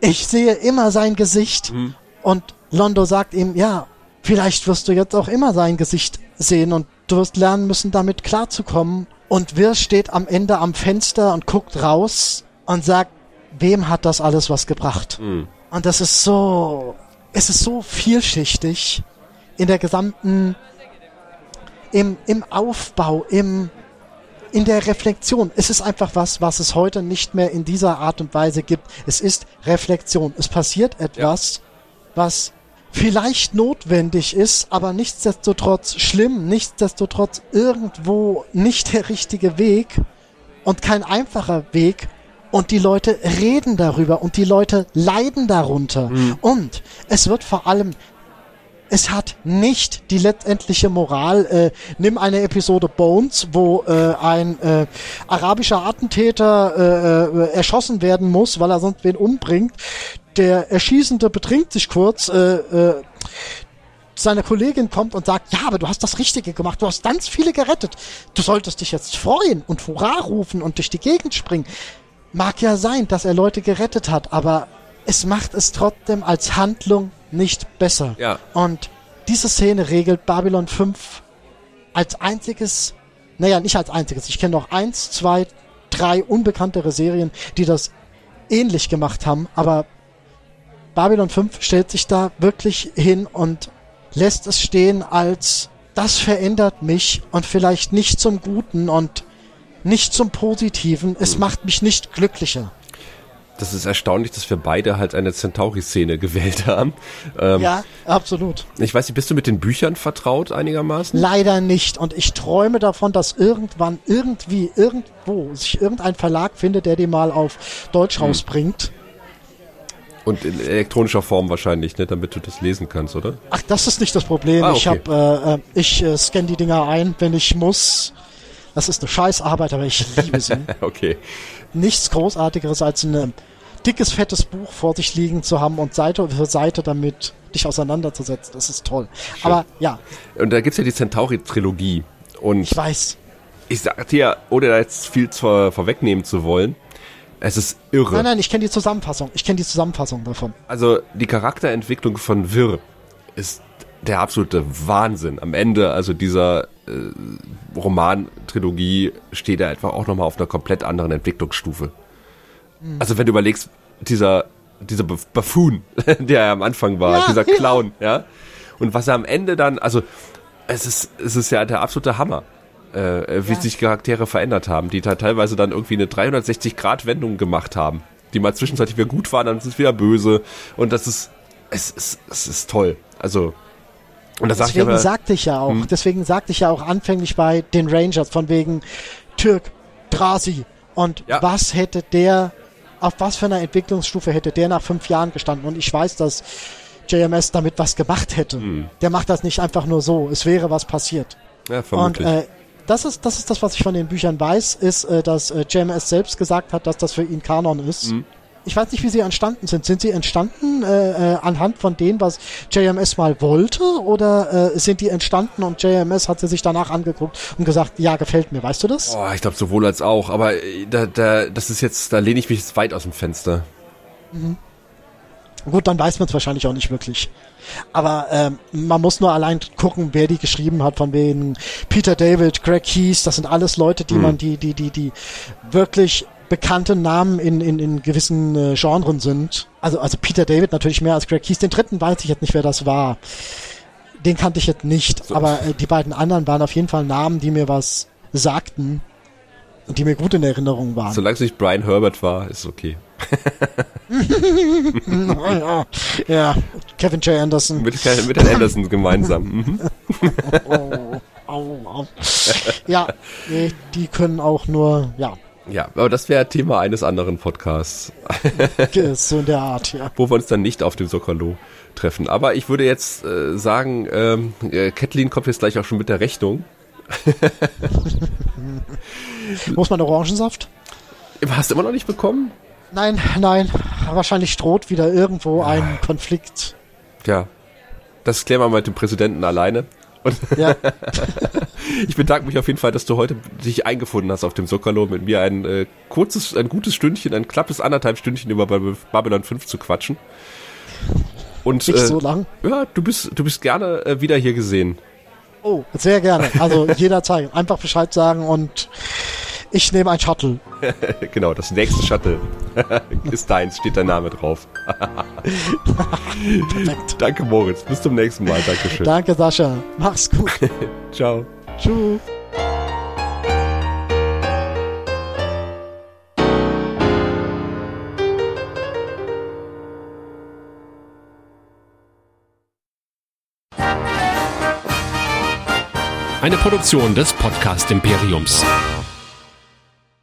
ich sehe immer sein Gesicht mhm. und Londo sagt ihm, ja, vielleicht wirst du jetzt auch immer sein Gesicht sehen und du wirst lernen müssen, damit klarzukommen und Wir steht am Ende am Fenster und guckt raus und sagt, wem hat das alles was gebracht? Mhm. Und das ist so, es ist so vielschichtig in der gesamten, im, im Aufbau, im, in der Reflexion. Es ist einfach was, was es heute nicht mehr in dieser Art und Weise gibt. Es ist Reflexion. Es passiert etwas, ja. was vielleicht notwendig ist, aber nichtsdestotrotz schlimm, nichtsdestotrotz irgendwo nicht der richtige Weg und kein einfacher Weg. Und die Leute reden darüber und die Leute leiden darunter. Mhm. Und es wird vor allem es hat nicht die letztendliche Moral. Äh, nimm eine Episode Bones, wo äh, ein äh, arabischer Attentäter äh, äh, erschossen werden muss, weil er sonst wen umbringt der Erschießende betrinkt sich kurz, äh, äh, seine Kollegin kommt und sagt, ja, aber du hast das Richtige gemacht, du hast ganz viele gerettet. Du solltest dich jetzt freuen und Hurra rufen und durch die Gegend springen. Mag ja sein, dass er Leute gerettet hat, aber es macht es trotzdem als Handlung nicht besser. Ja. Und diese Szene regelt Babylon 5 als einziges, naja, nicht als einziges, ich kenne noch eins, zwei, drei unbekanntere Serien, die das ähnlich gemacht haben, aber Babylon 5 stellt sich da wirklich hin und lässt es stehen als das verändert mich und vielleicht nicht zum Guten und nicht zum Positiven. Es mhm. macht mich nicht glücklicher. Das ist erstaunlich, dass wir beide halt eine Centauri-Szene gewählt haben. Ähm, ja, absolut. Ich weiß nicht, bist du mit den Büchern vertraut einigermaßen? Leider nicht. Und ich träume davon, dass irgendwann, irgendwie, irgendwo sich irgendein Verlag findet, der die mal auf Deutsch hm. rausbringt. Und in elektronischer Form wahrscheinlich, ne, damit du das lesen kannst, oder? Ach, das ist nicht das Problem. Ah, Ich okay. habe, äh, äh, ich äh, scanne die Dinger ein, wenn ich muss. Das ist eine Scheißarbeit, aber ich liebe sie. Okay. Nichts Großartigeres als ein äh, dickes, fettes Buch vor sich liegen zu haben und Seite für Seite damit dich auseinanderzusetzen. Das ist toll. Aber ja, Und da gibt's ja die Centauri-Trilogie. Und ich weiß. ich sag dir, ohne da jetzt viel zu, vorwegnehmen zu wollen, es ist irre. Nein, nein, ich kenne die Zusammenfassung. Ich kenne die Zusammenfassung davon. Also die Charakterentwicklung von Wirr ist der absolute Wahnsinn. Am Ende, also dieser äh, Roman-Trilogie, steht er einfach auch nochmal auf einer komplett anderen Entwicklungsstufe. Also wenn du überlegst, dieser, dieser Buff- Buffoon, der er am Anfang war, Ja, dieser ja. Clown, ja, und was er am Ende dann, also es ist, es ist ja der absolute Hammer, äh, wie Ja. sich Charaktere verändert haben, die da teilweise dann irgendwie eine 360-Grad-Wendung gemacht haben, die mal zwischenzeitlich wieder gut waren, dann ist es wieder böse und das ist, es ist, es ist toll. Also, und das sag ich Deswegen aber, sagte ich ja auch, Hm. deswegen sagte ich ja auch anfänglich bei den Rangers von wegen Türk, Drasi und Ja. was hätte der, auf was für einer Entwicklungsstufe hätte der nach fünf Jahren gestanden? Und ich weiß, dass JMS damit was gemacht hätte. Hm. Der macht das nicht einfach nur so, es wäre was passiert. ja, Und vermutlich. äh, das ist, das ist das, was ich von den Büchern weiß, ist, äh, dass äh, JMS selbst gesagt hat, dass das für ihn Kanon ist. Mhm. Ich weiß nicht, wie sie entstanden sind. Sind sie entstanden äh, äh, anhand von dem, was JMS mal wollte, oder äh, sind die entstanden und JMS hat sie sich danach angeguckt und gesagt, ja, gefällt mir. Weißt du das? Oh, ich glaube sowohl als auch, aber äh, da, da, das ist jetzt, da lehne ich mich jetzt weit aus dem Fenster. Gut, dann weiß man es wahrscheinlich auch nicht wirklich. Aber ähm, man muss nur allein gucken, wer die geschrieben hat, von wegen Peter David, Greg Keys, das sind alles Leute, die man, die, die, die, die wirklich bekannte Namen in, in, in gewissen äh, Genren sind. Also, also Peter David natürlich mehr als Greg Keys. Den dritten weiß ich jetzt nicht, wer das war. Den kannte ich jetzt nicht. Aber äh, die beiden anderen waren auf jeden Fall Namen, die mir was sagten und die mir gut in Erinnerung waren. Solange es nicht Brian Herbert war, ist okay. ja, ja, Kevin J. Anderson. Mit, mit Herrn Anderson gemeinsam. Mhm. Oh, au, au. Ja, nee, die können auch nur, ja, Ja, aber das wäre Thema eines anderen Podcasts, so in der Art, ja. wo wir uns dann nicht auf dem Sokolo treffen. Aber ich würde jetzt äh, sagen, ähm, äh, Kathleen kommt jetzt gleich auch schon mit der Rechnung. Muss man Orangensaft? Hast du immer noch nicht bekommen? Nein, nein, wahrscheinlich droht wieder irgendwo ein Konflikt. Ja. Das klären wir mal mit dem Präsidenten alleine. Und Ja, ich bedanke mich auf jeden Fall, dass du heute dich eingefunden hast auf dem Sokalo, mit mir ein äh, kurzes, ein gutes Stündchen, ein knappes anderthalb Stündchen über Bab- Babylon 5 zu quatschen. Und nicht äh, so lang. ja, du bist, du bist gerne äh, wieder hier gesehen. Oh, sehr gerne. Also jederzeit. Einfach Bescheid sagen und ich nehme ein Shuttle. genau, das nächste Shuttle ist deins, steht dein Name drauf. Perfekt. Danke, Moritz. Bis zum nächsten Mal. Dankeschön. Danke, Sascha. Mach's gut. Ciao. Tschüss. Eine Produktion des Podcast Imperiums.